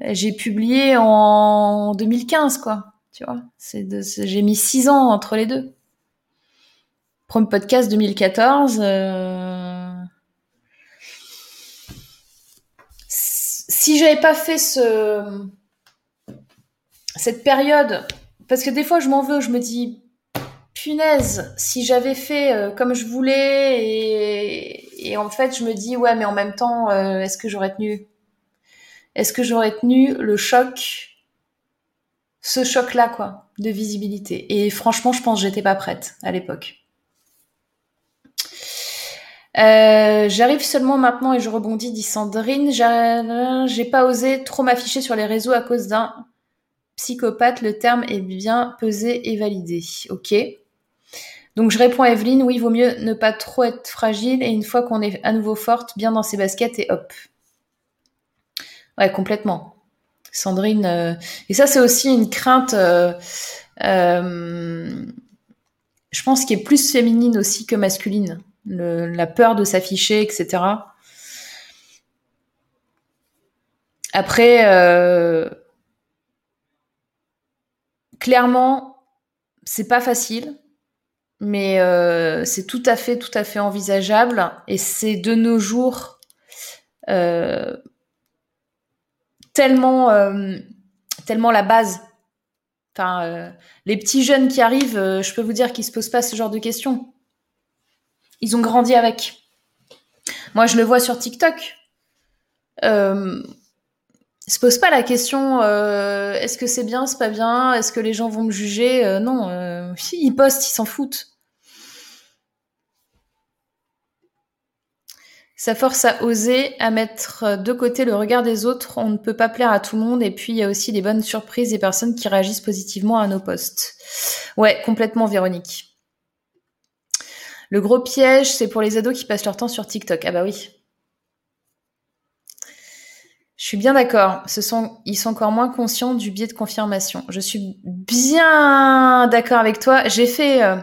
Speaker 1: j'ai publié en 2015, quoi. Tu vois, j'ai mis six ans entre les deux. Premier podcast 2014. Euh... Si j'avais pas fait ce cette période, parce que des fois je m'en veux, je me dis punaise, si j'avais fait euh, comme je voulais et, en fait je me dis ouais mais en même temps euh, est-ce que j'aurais tenu? Est-ce que j'aurais tenu le choc? Ce choc là quoi de visibilité et franchement je pense que j'étais pas prête à l'époque euh, j'arrive seulement maintenant et je rebondis, dit Sandrine. J'ai pas osé trop m'afficher sur les réseaux à cause d'un psychopathe. Le terme est bien pesé et validé. Ok. Donc je réponds à Evelyne, oui, il vaut mieux ne pas trop être fragile et une fois qu'on est à nouveau forte, bien dans ses baskets et hop. Ouais, complètement. Sandrine, euh, et ça c'est aussi une crainte, euh, euh, je pense, qui est plus féminine aussi que masculine. la peur de s'afficher, etc. Après, clairement, c'est pas facile mais euh, c'est tout à fait, tout à fait envisageable. Et c'est de nos jours euh, tellement, euh, tellement la base. Enfin, les petits jeunes qui arrivent, je peux vous dire qu'ils se posent pas ce genre de questions. Ils ont grandi avec. Moi, je le vois sur TikTok. Euh, ils se posent pas la question est-ce que c'est bien, c'est pas bien, est-ce que les gens vont me juger Non, ils postent, ils s'en foutent. Ça force à oser, à mettre de côté le regard des autres. On ne peut pas plaire à tout le monde. Et puis, il y a aussi des bonnes surprises, des personnes qui réagissent positivement à nos posts. Ouais, complètement, Véronique. Le gros piège, c'est pour les ados qui passent leur temps sur TikTok. Ah bah oui. Je suis bien d'accord. Ils sont encore moins conscients du biais de confirmation. Je suis bien d'accord avec toi. J'ai fait, euh,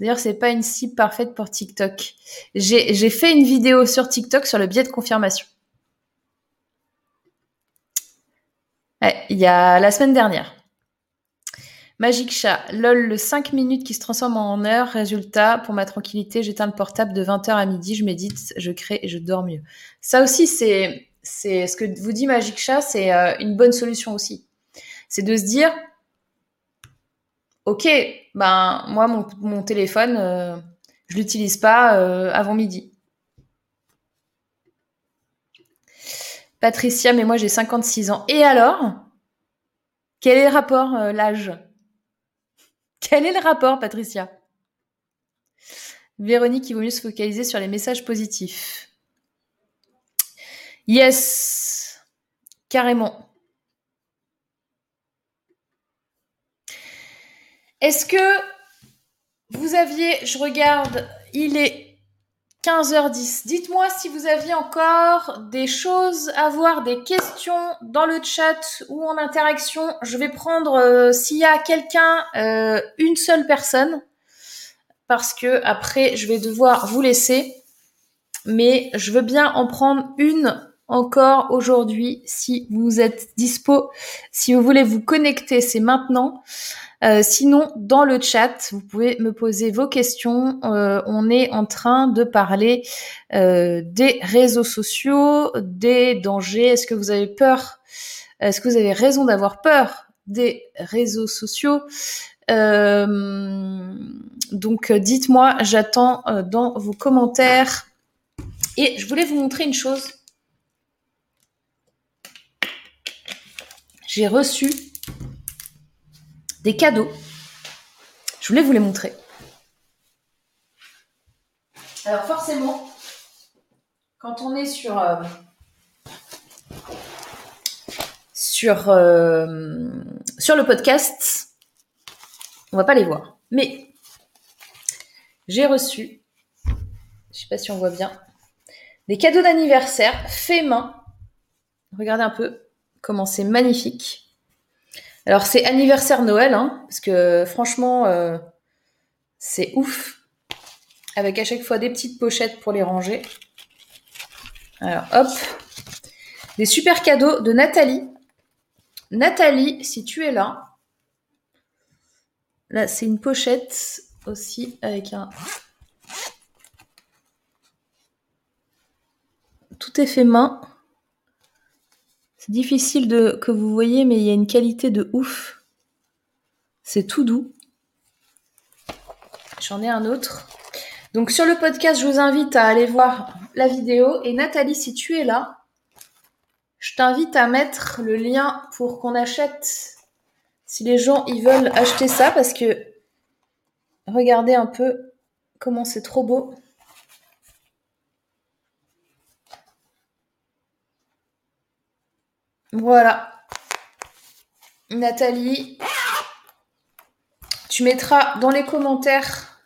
Speaker 1: D'ailleurs, c'est pas une cible parfaite pour TikTok. J'ai fait une vidéo sur TikTok sur le biais de confirmation. il y a la semaine dernière. Magic Chat, lol, le 5 minutes qui se transforme en heure. Résultat, pour ma tranquillité, j'éteins le portable de 20h à midi, je médite, je crée et je dors mieux. Ça aussi, c'est ce que vous dit Magic Chat, c'est euh, une bonne solution aussi. C'est de se dire, ok, ben moi mon, téléphone, euh, Je l'utilise pas euh, avant midi. Patricia, mais moi j'ai 56 ans. Et alors? Quel est le rapport, euh, l'âge? Quel est le rapport, Patricia? Véronique, il vaut mieux se focaliser sur les messages positifs. Yes, carrément. Est-ce que vous aviez, je regarde, il est 15h10. Dites-moi si vous aviez encore des choses à voir, des questions dans le chat ou en interaction. Je vais prendre, euh, s'il y a quelqu'un, euh, une seule personne, parce que après, je vais devoir vous laisser. Mais je veux bien en prendre une encore aujourd'hui si vous êtes dispo, si vous voulez vous connecter, c'est maintenant. Euh, sinon, dans le chat, vous pouvez me poser vos questions. Euh, on est en train de parler euh, des réseaux sociaux, des dangers. Est-ce que vous avez peur? Est-ce que vous avez raison d'avoir peur des réseaux sociaux? Donc, dites-moi, j'attends dans vos commentaires. Et je voulais vous montrer une chose. J'ai reçu des cadeaux. Je voulais vous les montrer. Alors forcément, quand on est sur euh, sur euh, sur le podcast, on va pas les voir. Mais j'ai reçu, je sais pas si on voit bien, des cadeaux d'anniversaire faits main. Regardez un peu comment c'est magnifique. Alors c'est anniversaire Noël, hein, parce que franchement, euh, c'est ouf. Avec à chaque fois des petites pochettes pour les ranger. Alors hop, des super cadeaux de Nathalie. Nathalie, si tu es là, là c'est une pochette aussi avec un... Tout est fait main. Difficile de que vous voyez, mais il y a une qualité de ouf. C'est tout doux. J'en ai un autre. Donc sur le podcast, je vous invite à aller voir la vidéo. Et Nathalie, si tu es là, je t'invite à mettre le lien pour qu'on achète. Si les gens ils veulent acheter ça, parce que regardez un peu comment c'est trop beau. Voilà. Nathalie, tu mettras dans les commentaires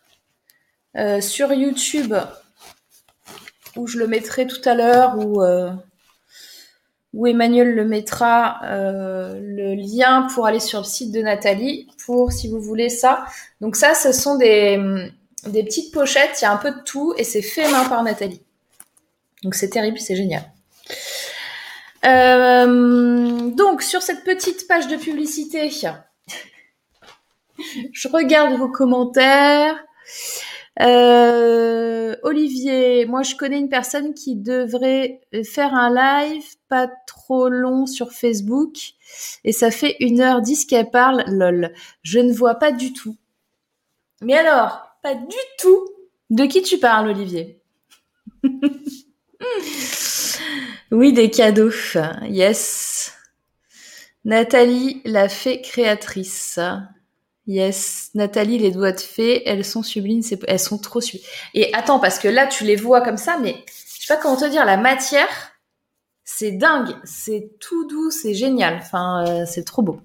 Speaker 1: euh, sur YouTube où je le mettrai tout à l'heure ou euh, où Emmanuel le mettra euh, le lien pour aller sur le site de Nathalie pour si vous voulez ça. Donc ça, ce sont des, des petites pochettes, il y a un peu de tout et c'est fait main par Nathalie. Donc c'est terrible, c'est génial. Euh, donc, sur cette petite page de publicité, je regarde vos commentaires. Euh, Olivier, moi je connais une personne qui devrait faire un live pas trop long sur Facebook et ça fait une heure dix qu'elle parle. Lol, je ne vois pas du tout. Mais alors, pas du tout. De qui tu parles, Olivier? Oui, des cadeaux. Yes. Nathalie, la fée créatrice. Yes. Nathalie, les doigts de fée, elles sont sublimes, elles sont trop sublimes. Et attends, parce que là, tu les vois comme ça, mais je sais pas comment te dire, la matière, c'est dingue. C'est tout doux, c'est génial. Enfin, euh, c'est trop beau.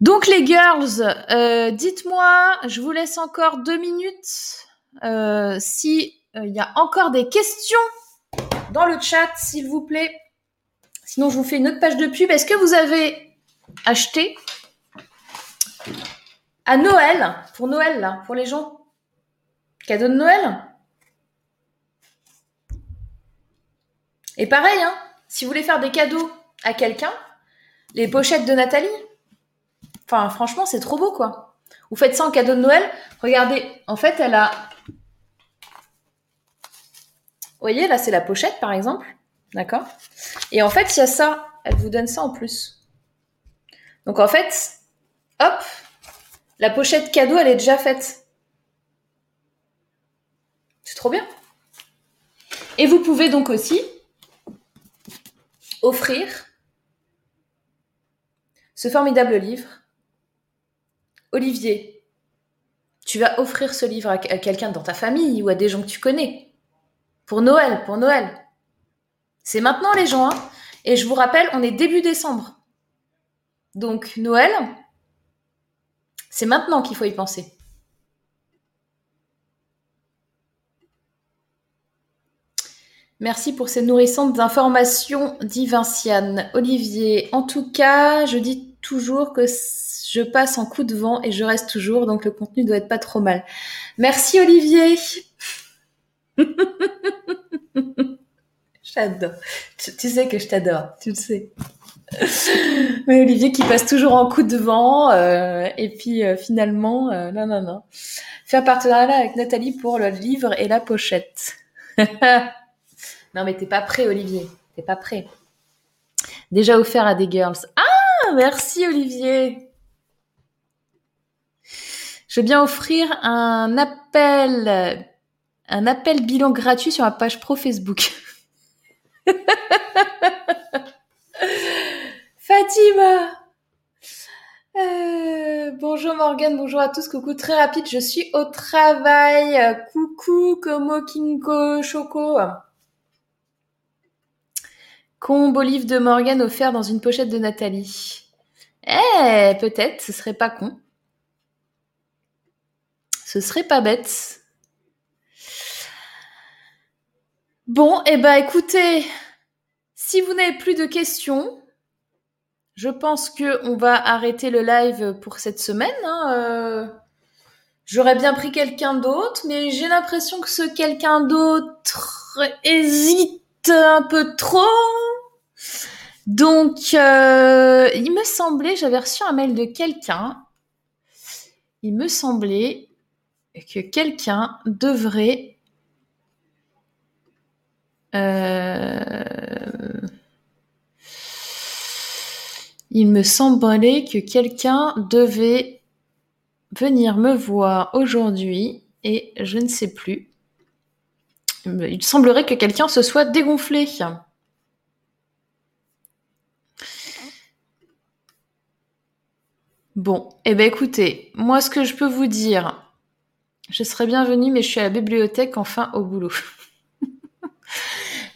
Speaker 1: Donc les girls, euh, dites-moi, je vous laisse encore deux minutes. Euh, si il y a encore des questions dans le chat, s'il vous plaît. Sinon, je vous fais une autre page de pub. Est-ce que vous avez acheté à Noël, pour Noël, là, pour les gens? Cadeau de Noël? Et pareil, hein, si vous voulez faire des cadeaux à quelqu'un, les pochettes de Nathalie, enfin, franchement, c'est trop beau, quoi. Vous faites ça en cadeau de Noël. Regardez, en fait, elle a vous voyez, là, c'est la pochette, par exemple. D'accord Et en fait, il y a ça. Elle vous donne ça en plus. Donc, en fait, hop, la pochette cadeau, elle est déjà faite. trop bien. Et vous pouvez donc aussi offrir ce formidable livre. Olivier, tu vas offrir ce livre à quelqu'un dans ta famille ou à des gens que tu connais. Pour Noël, pour Noël. C'est maintenant les gens. Hein. Et je vous rappelle, on est début décembre. Donc Noël, c'est maintenant qu'il faut y penser. Merci pour ces nourrissantes informations, dit Vinciane. Olivier, en tout cas, je dis toujours que je passe en coup de vent et je reste toujours, donc le contenu doit être pas trop mal. Merci Olivier. j'adore. Tu, sais que je t'adore, tu le sais. Mais Olivier qui passe toujours en coup de vent euh, et puis euh, finalement, euh, non, non, non. Faire partenariat avec Nathalie pour le livre et la pochette. Non, mais t'es pas prêt, Olivier. T'es pas prêt. Déjà offert à des girls. Ah, merci, Olivier. Je vais bien offrir un appel, un appel bilan gratuit sur ma page pro Facebook. Fatima. Euh, bonjour Morgane, bonjour à tous, coucou très rapide, je suis au travail. Coucou Como Kinko Choco. Combo livre de Morgane offert dans une pochette de Nathalie. Eh, peut-être, ce serait pas con. Ce serait pas bête. Bon, eh ben écoutez, si vous n'avez plus de questions, je pense que on va arrêter le live pour cette semaine. Hein, euh. J'aurais bien pris quelqu'un d'autre, mais j'ai l'impression que ce quelqu'un d'autre hésite un peu trop. Donc, euh, il me semblait, j'avais reçu un mail de quelqu'un. Il me semblait que quelqu'un devrait euh, il me semblait que quelqu'un devait venir me voir aujourd'hui et je ne sais plus. Il semblerait que quelqu'un se soit dégonflé. Bon, eh ben écoutez, moi ce que je peux vous dire, je serais bienvenue, mais je suis à la bibliothèque, enfin au boulot.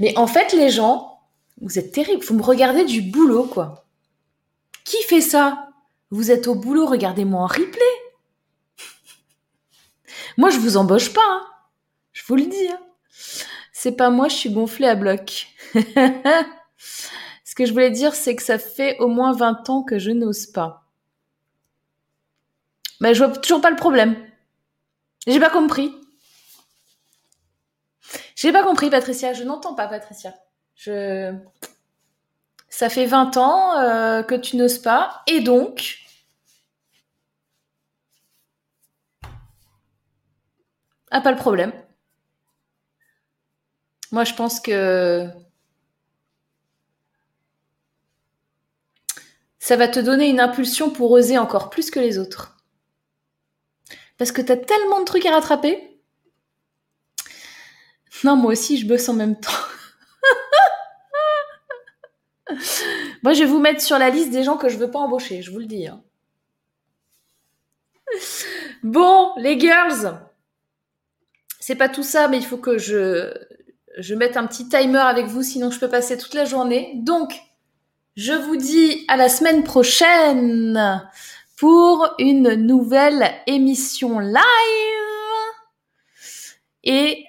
Speaker 1: mais en fait, les gens, vous êtes terribles, vous me regardez du boulot, quoi. Qui fait ça? Vous êtes au boulot, regardez-moi en replay. moi, je vous embauche pas, hein. je vous le dis. Hein. C'est pas moi, je suis gonflée à bloc. Ce que je voulais dire, c'est que ça fait au moins 20 ans que je n'ose pas. Mais je vois toujours pas le problème. J'ai pas compris. J'ai pas compris, Patricia. Je n'entends pas, Patricia. Je. Ça fait 20 ans euh, que tu n'oses pas. Et donc? Ah, pas le problème. Moi, je pense que. Ça va te donner une impulsion pour oser encore plus que les autres parce que tu as tellement de trucs à rattraper. Non, moi aussi, je bosse en même temps. moi, je vais vous mettre sur la liste des gens que je veux pas embaucher, je vous le dis. Hein. Bon, les girls, c'est pas tout ça, mais il faut que je, je mette un petit timer avec vous, sinon je peux passer toute la journée. Donc, je vous dis à la semaine prochaine pour une nouvelle émission live. Et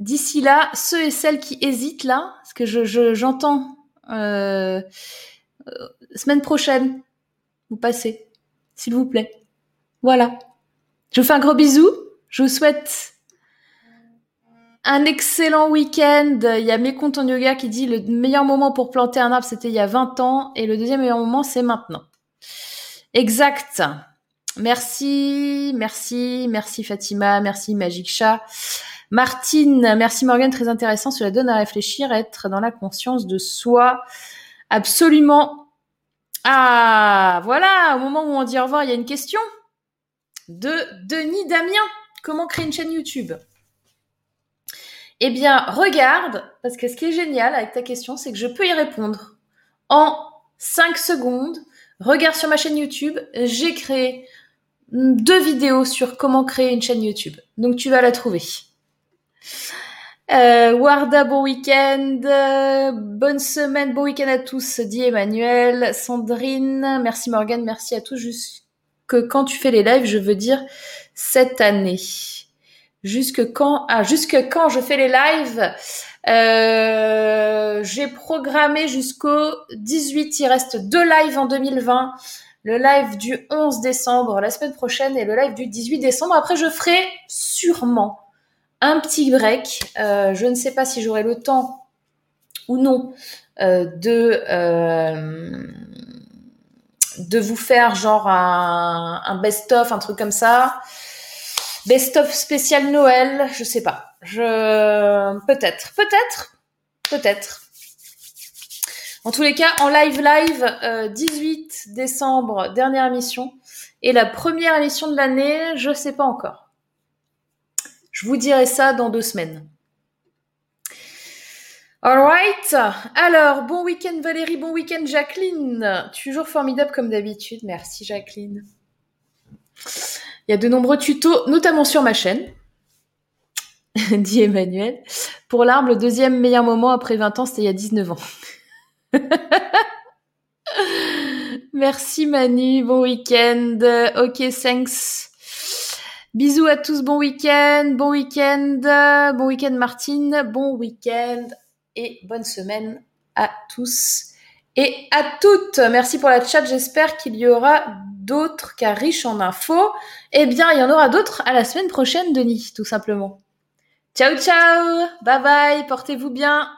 Speaker 1: d'ici là, ceux et celles qui hésitent là, parce que je, j'entends euh, euh, semaine prochaine, vous passez, s'il vous plaît. Voilà. Je vous fais un gros bisou. Je vous souhaite un excellent week-end. Il y a mes yoga qui dit le meilleur moment pour planter un arbre, c'était il y a 20 ans. Et le deuxième meilleur moment, c'est maintenant. Exact. Merci, merci, merci Fatima, merci Magic Chat. Martine, merci Morgane, très intéressant. Cela donne à réfléchir, être dans la conscience de soi. Absolument. Ah, voilà, au moment où on dit au revoir, il y a une question de Denis Damien. Comment créer une chaîne YouTube? Eh bien, regarde, parce que ce qui est génial avec ta question, c'est que je peux y répondre en 5 secondes. Regarde sur ma chaîne YouTube, j'ai créé deux vidéos sur comment créer une chaîne YouTube. Donc tu vas la trouver. Euh, Warda, bon week-end. bonne semaine, bon week-end à tous, dit Emmanuel. Sandrine, merci Morgane, merci à tous. Jusque quand tu fais les lives, je veux dire cette année. Jusque quand Ah, jusque quand je fais les lives? Euh, J'ai programmé jusqu'au 18. Il reste deux lives en 2020. Le live du 11 décembre la semaine prochaine et le live du 18 décembre. Après, je ferai sûrement un petit break. Euh, je ne sais pas si j'aurai le temps ou non euh, de de vous faire genre un, best-of, un truc comme ça. Best-of spécial Noël, je sais pas. Je peut-être, peut-être, peut-être. En tous les cas, en live live, 18 euh, décembre, dernière émission. Et la première émission de l'année, je sais pas encore. Je vous dirai ça dans deux semaines. Alright. Alors, bon week-end Valérie, bon week-end Jacqueline. Toujours formidable comme d'habitude. Merci Jacqueline. Il y a de nombreux tutos, notamment sur ma chaîne, dit Emmanuel. Pour l'arbre, le deuxième meilleur moment après 20 ans, c'était il y a 19 ans. Merci Manu, bon week-end. Ok, thanks. Bisous à tous, bon week-end, bon week-end, bon week-end Martine, bon week-end et bonne semaine à tous et à toutes. Merci pour la chat, j'espère qu'il y aura d'autres car riche en infos, eh bien, il y en aura d'autres à la semaine prochaine, Denis, tout simplement. Ciao, ciao Bye bye Portez-vous bien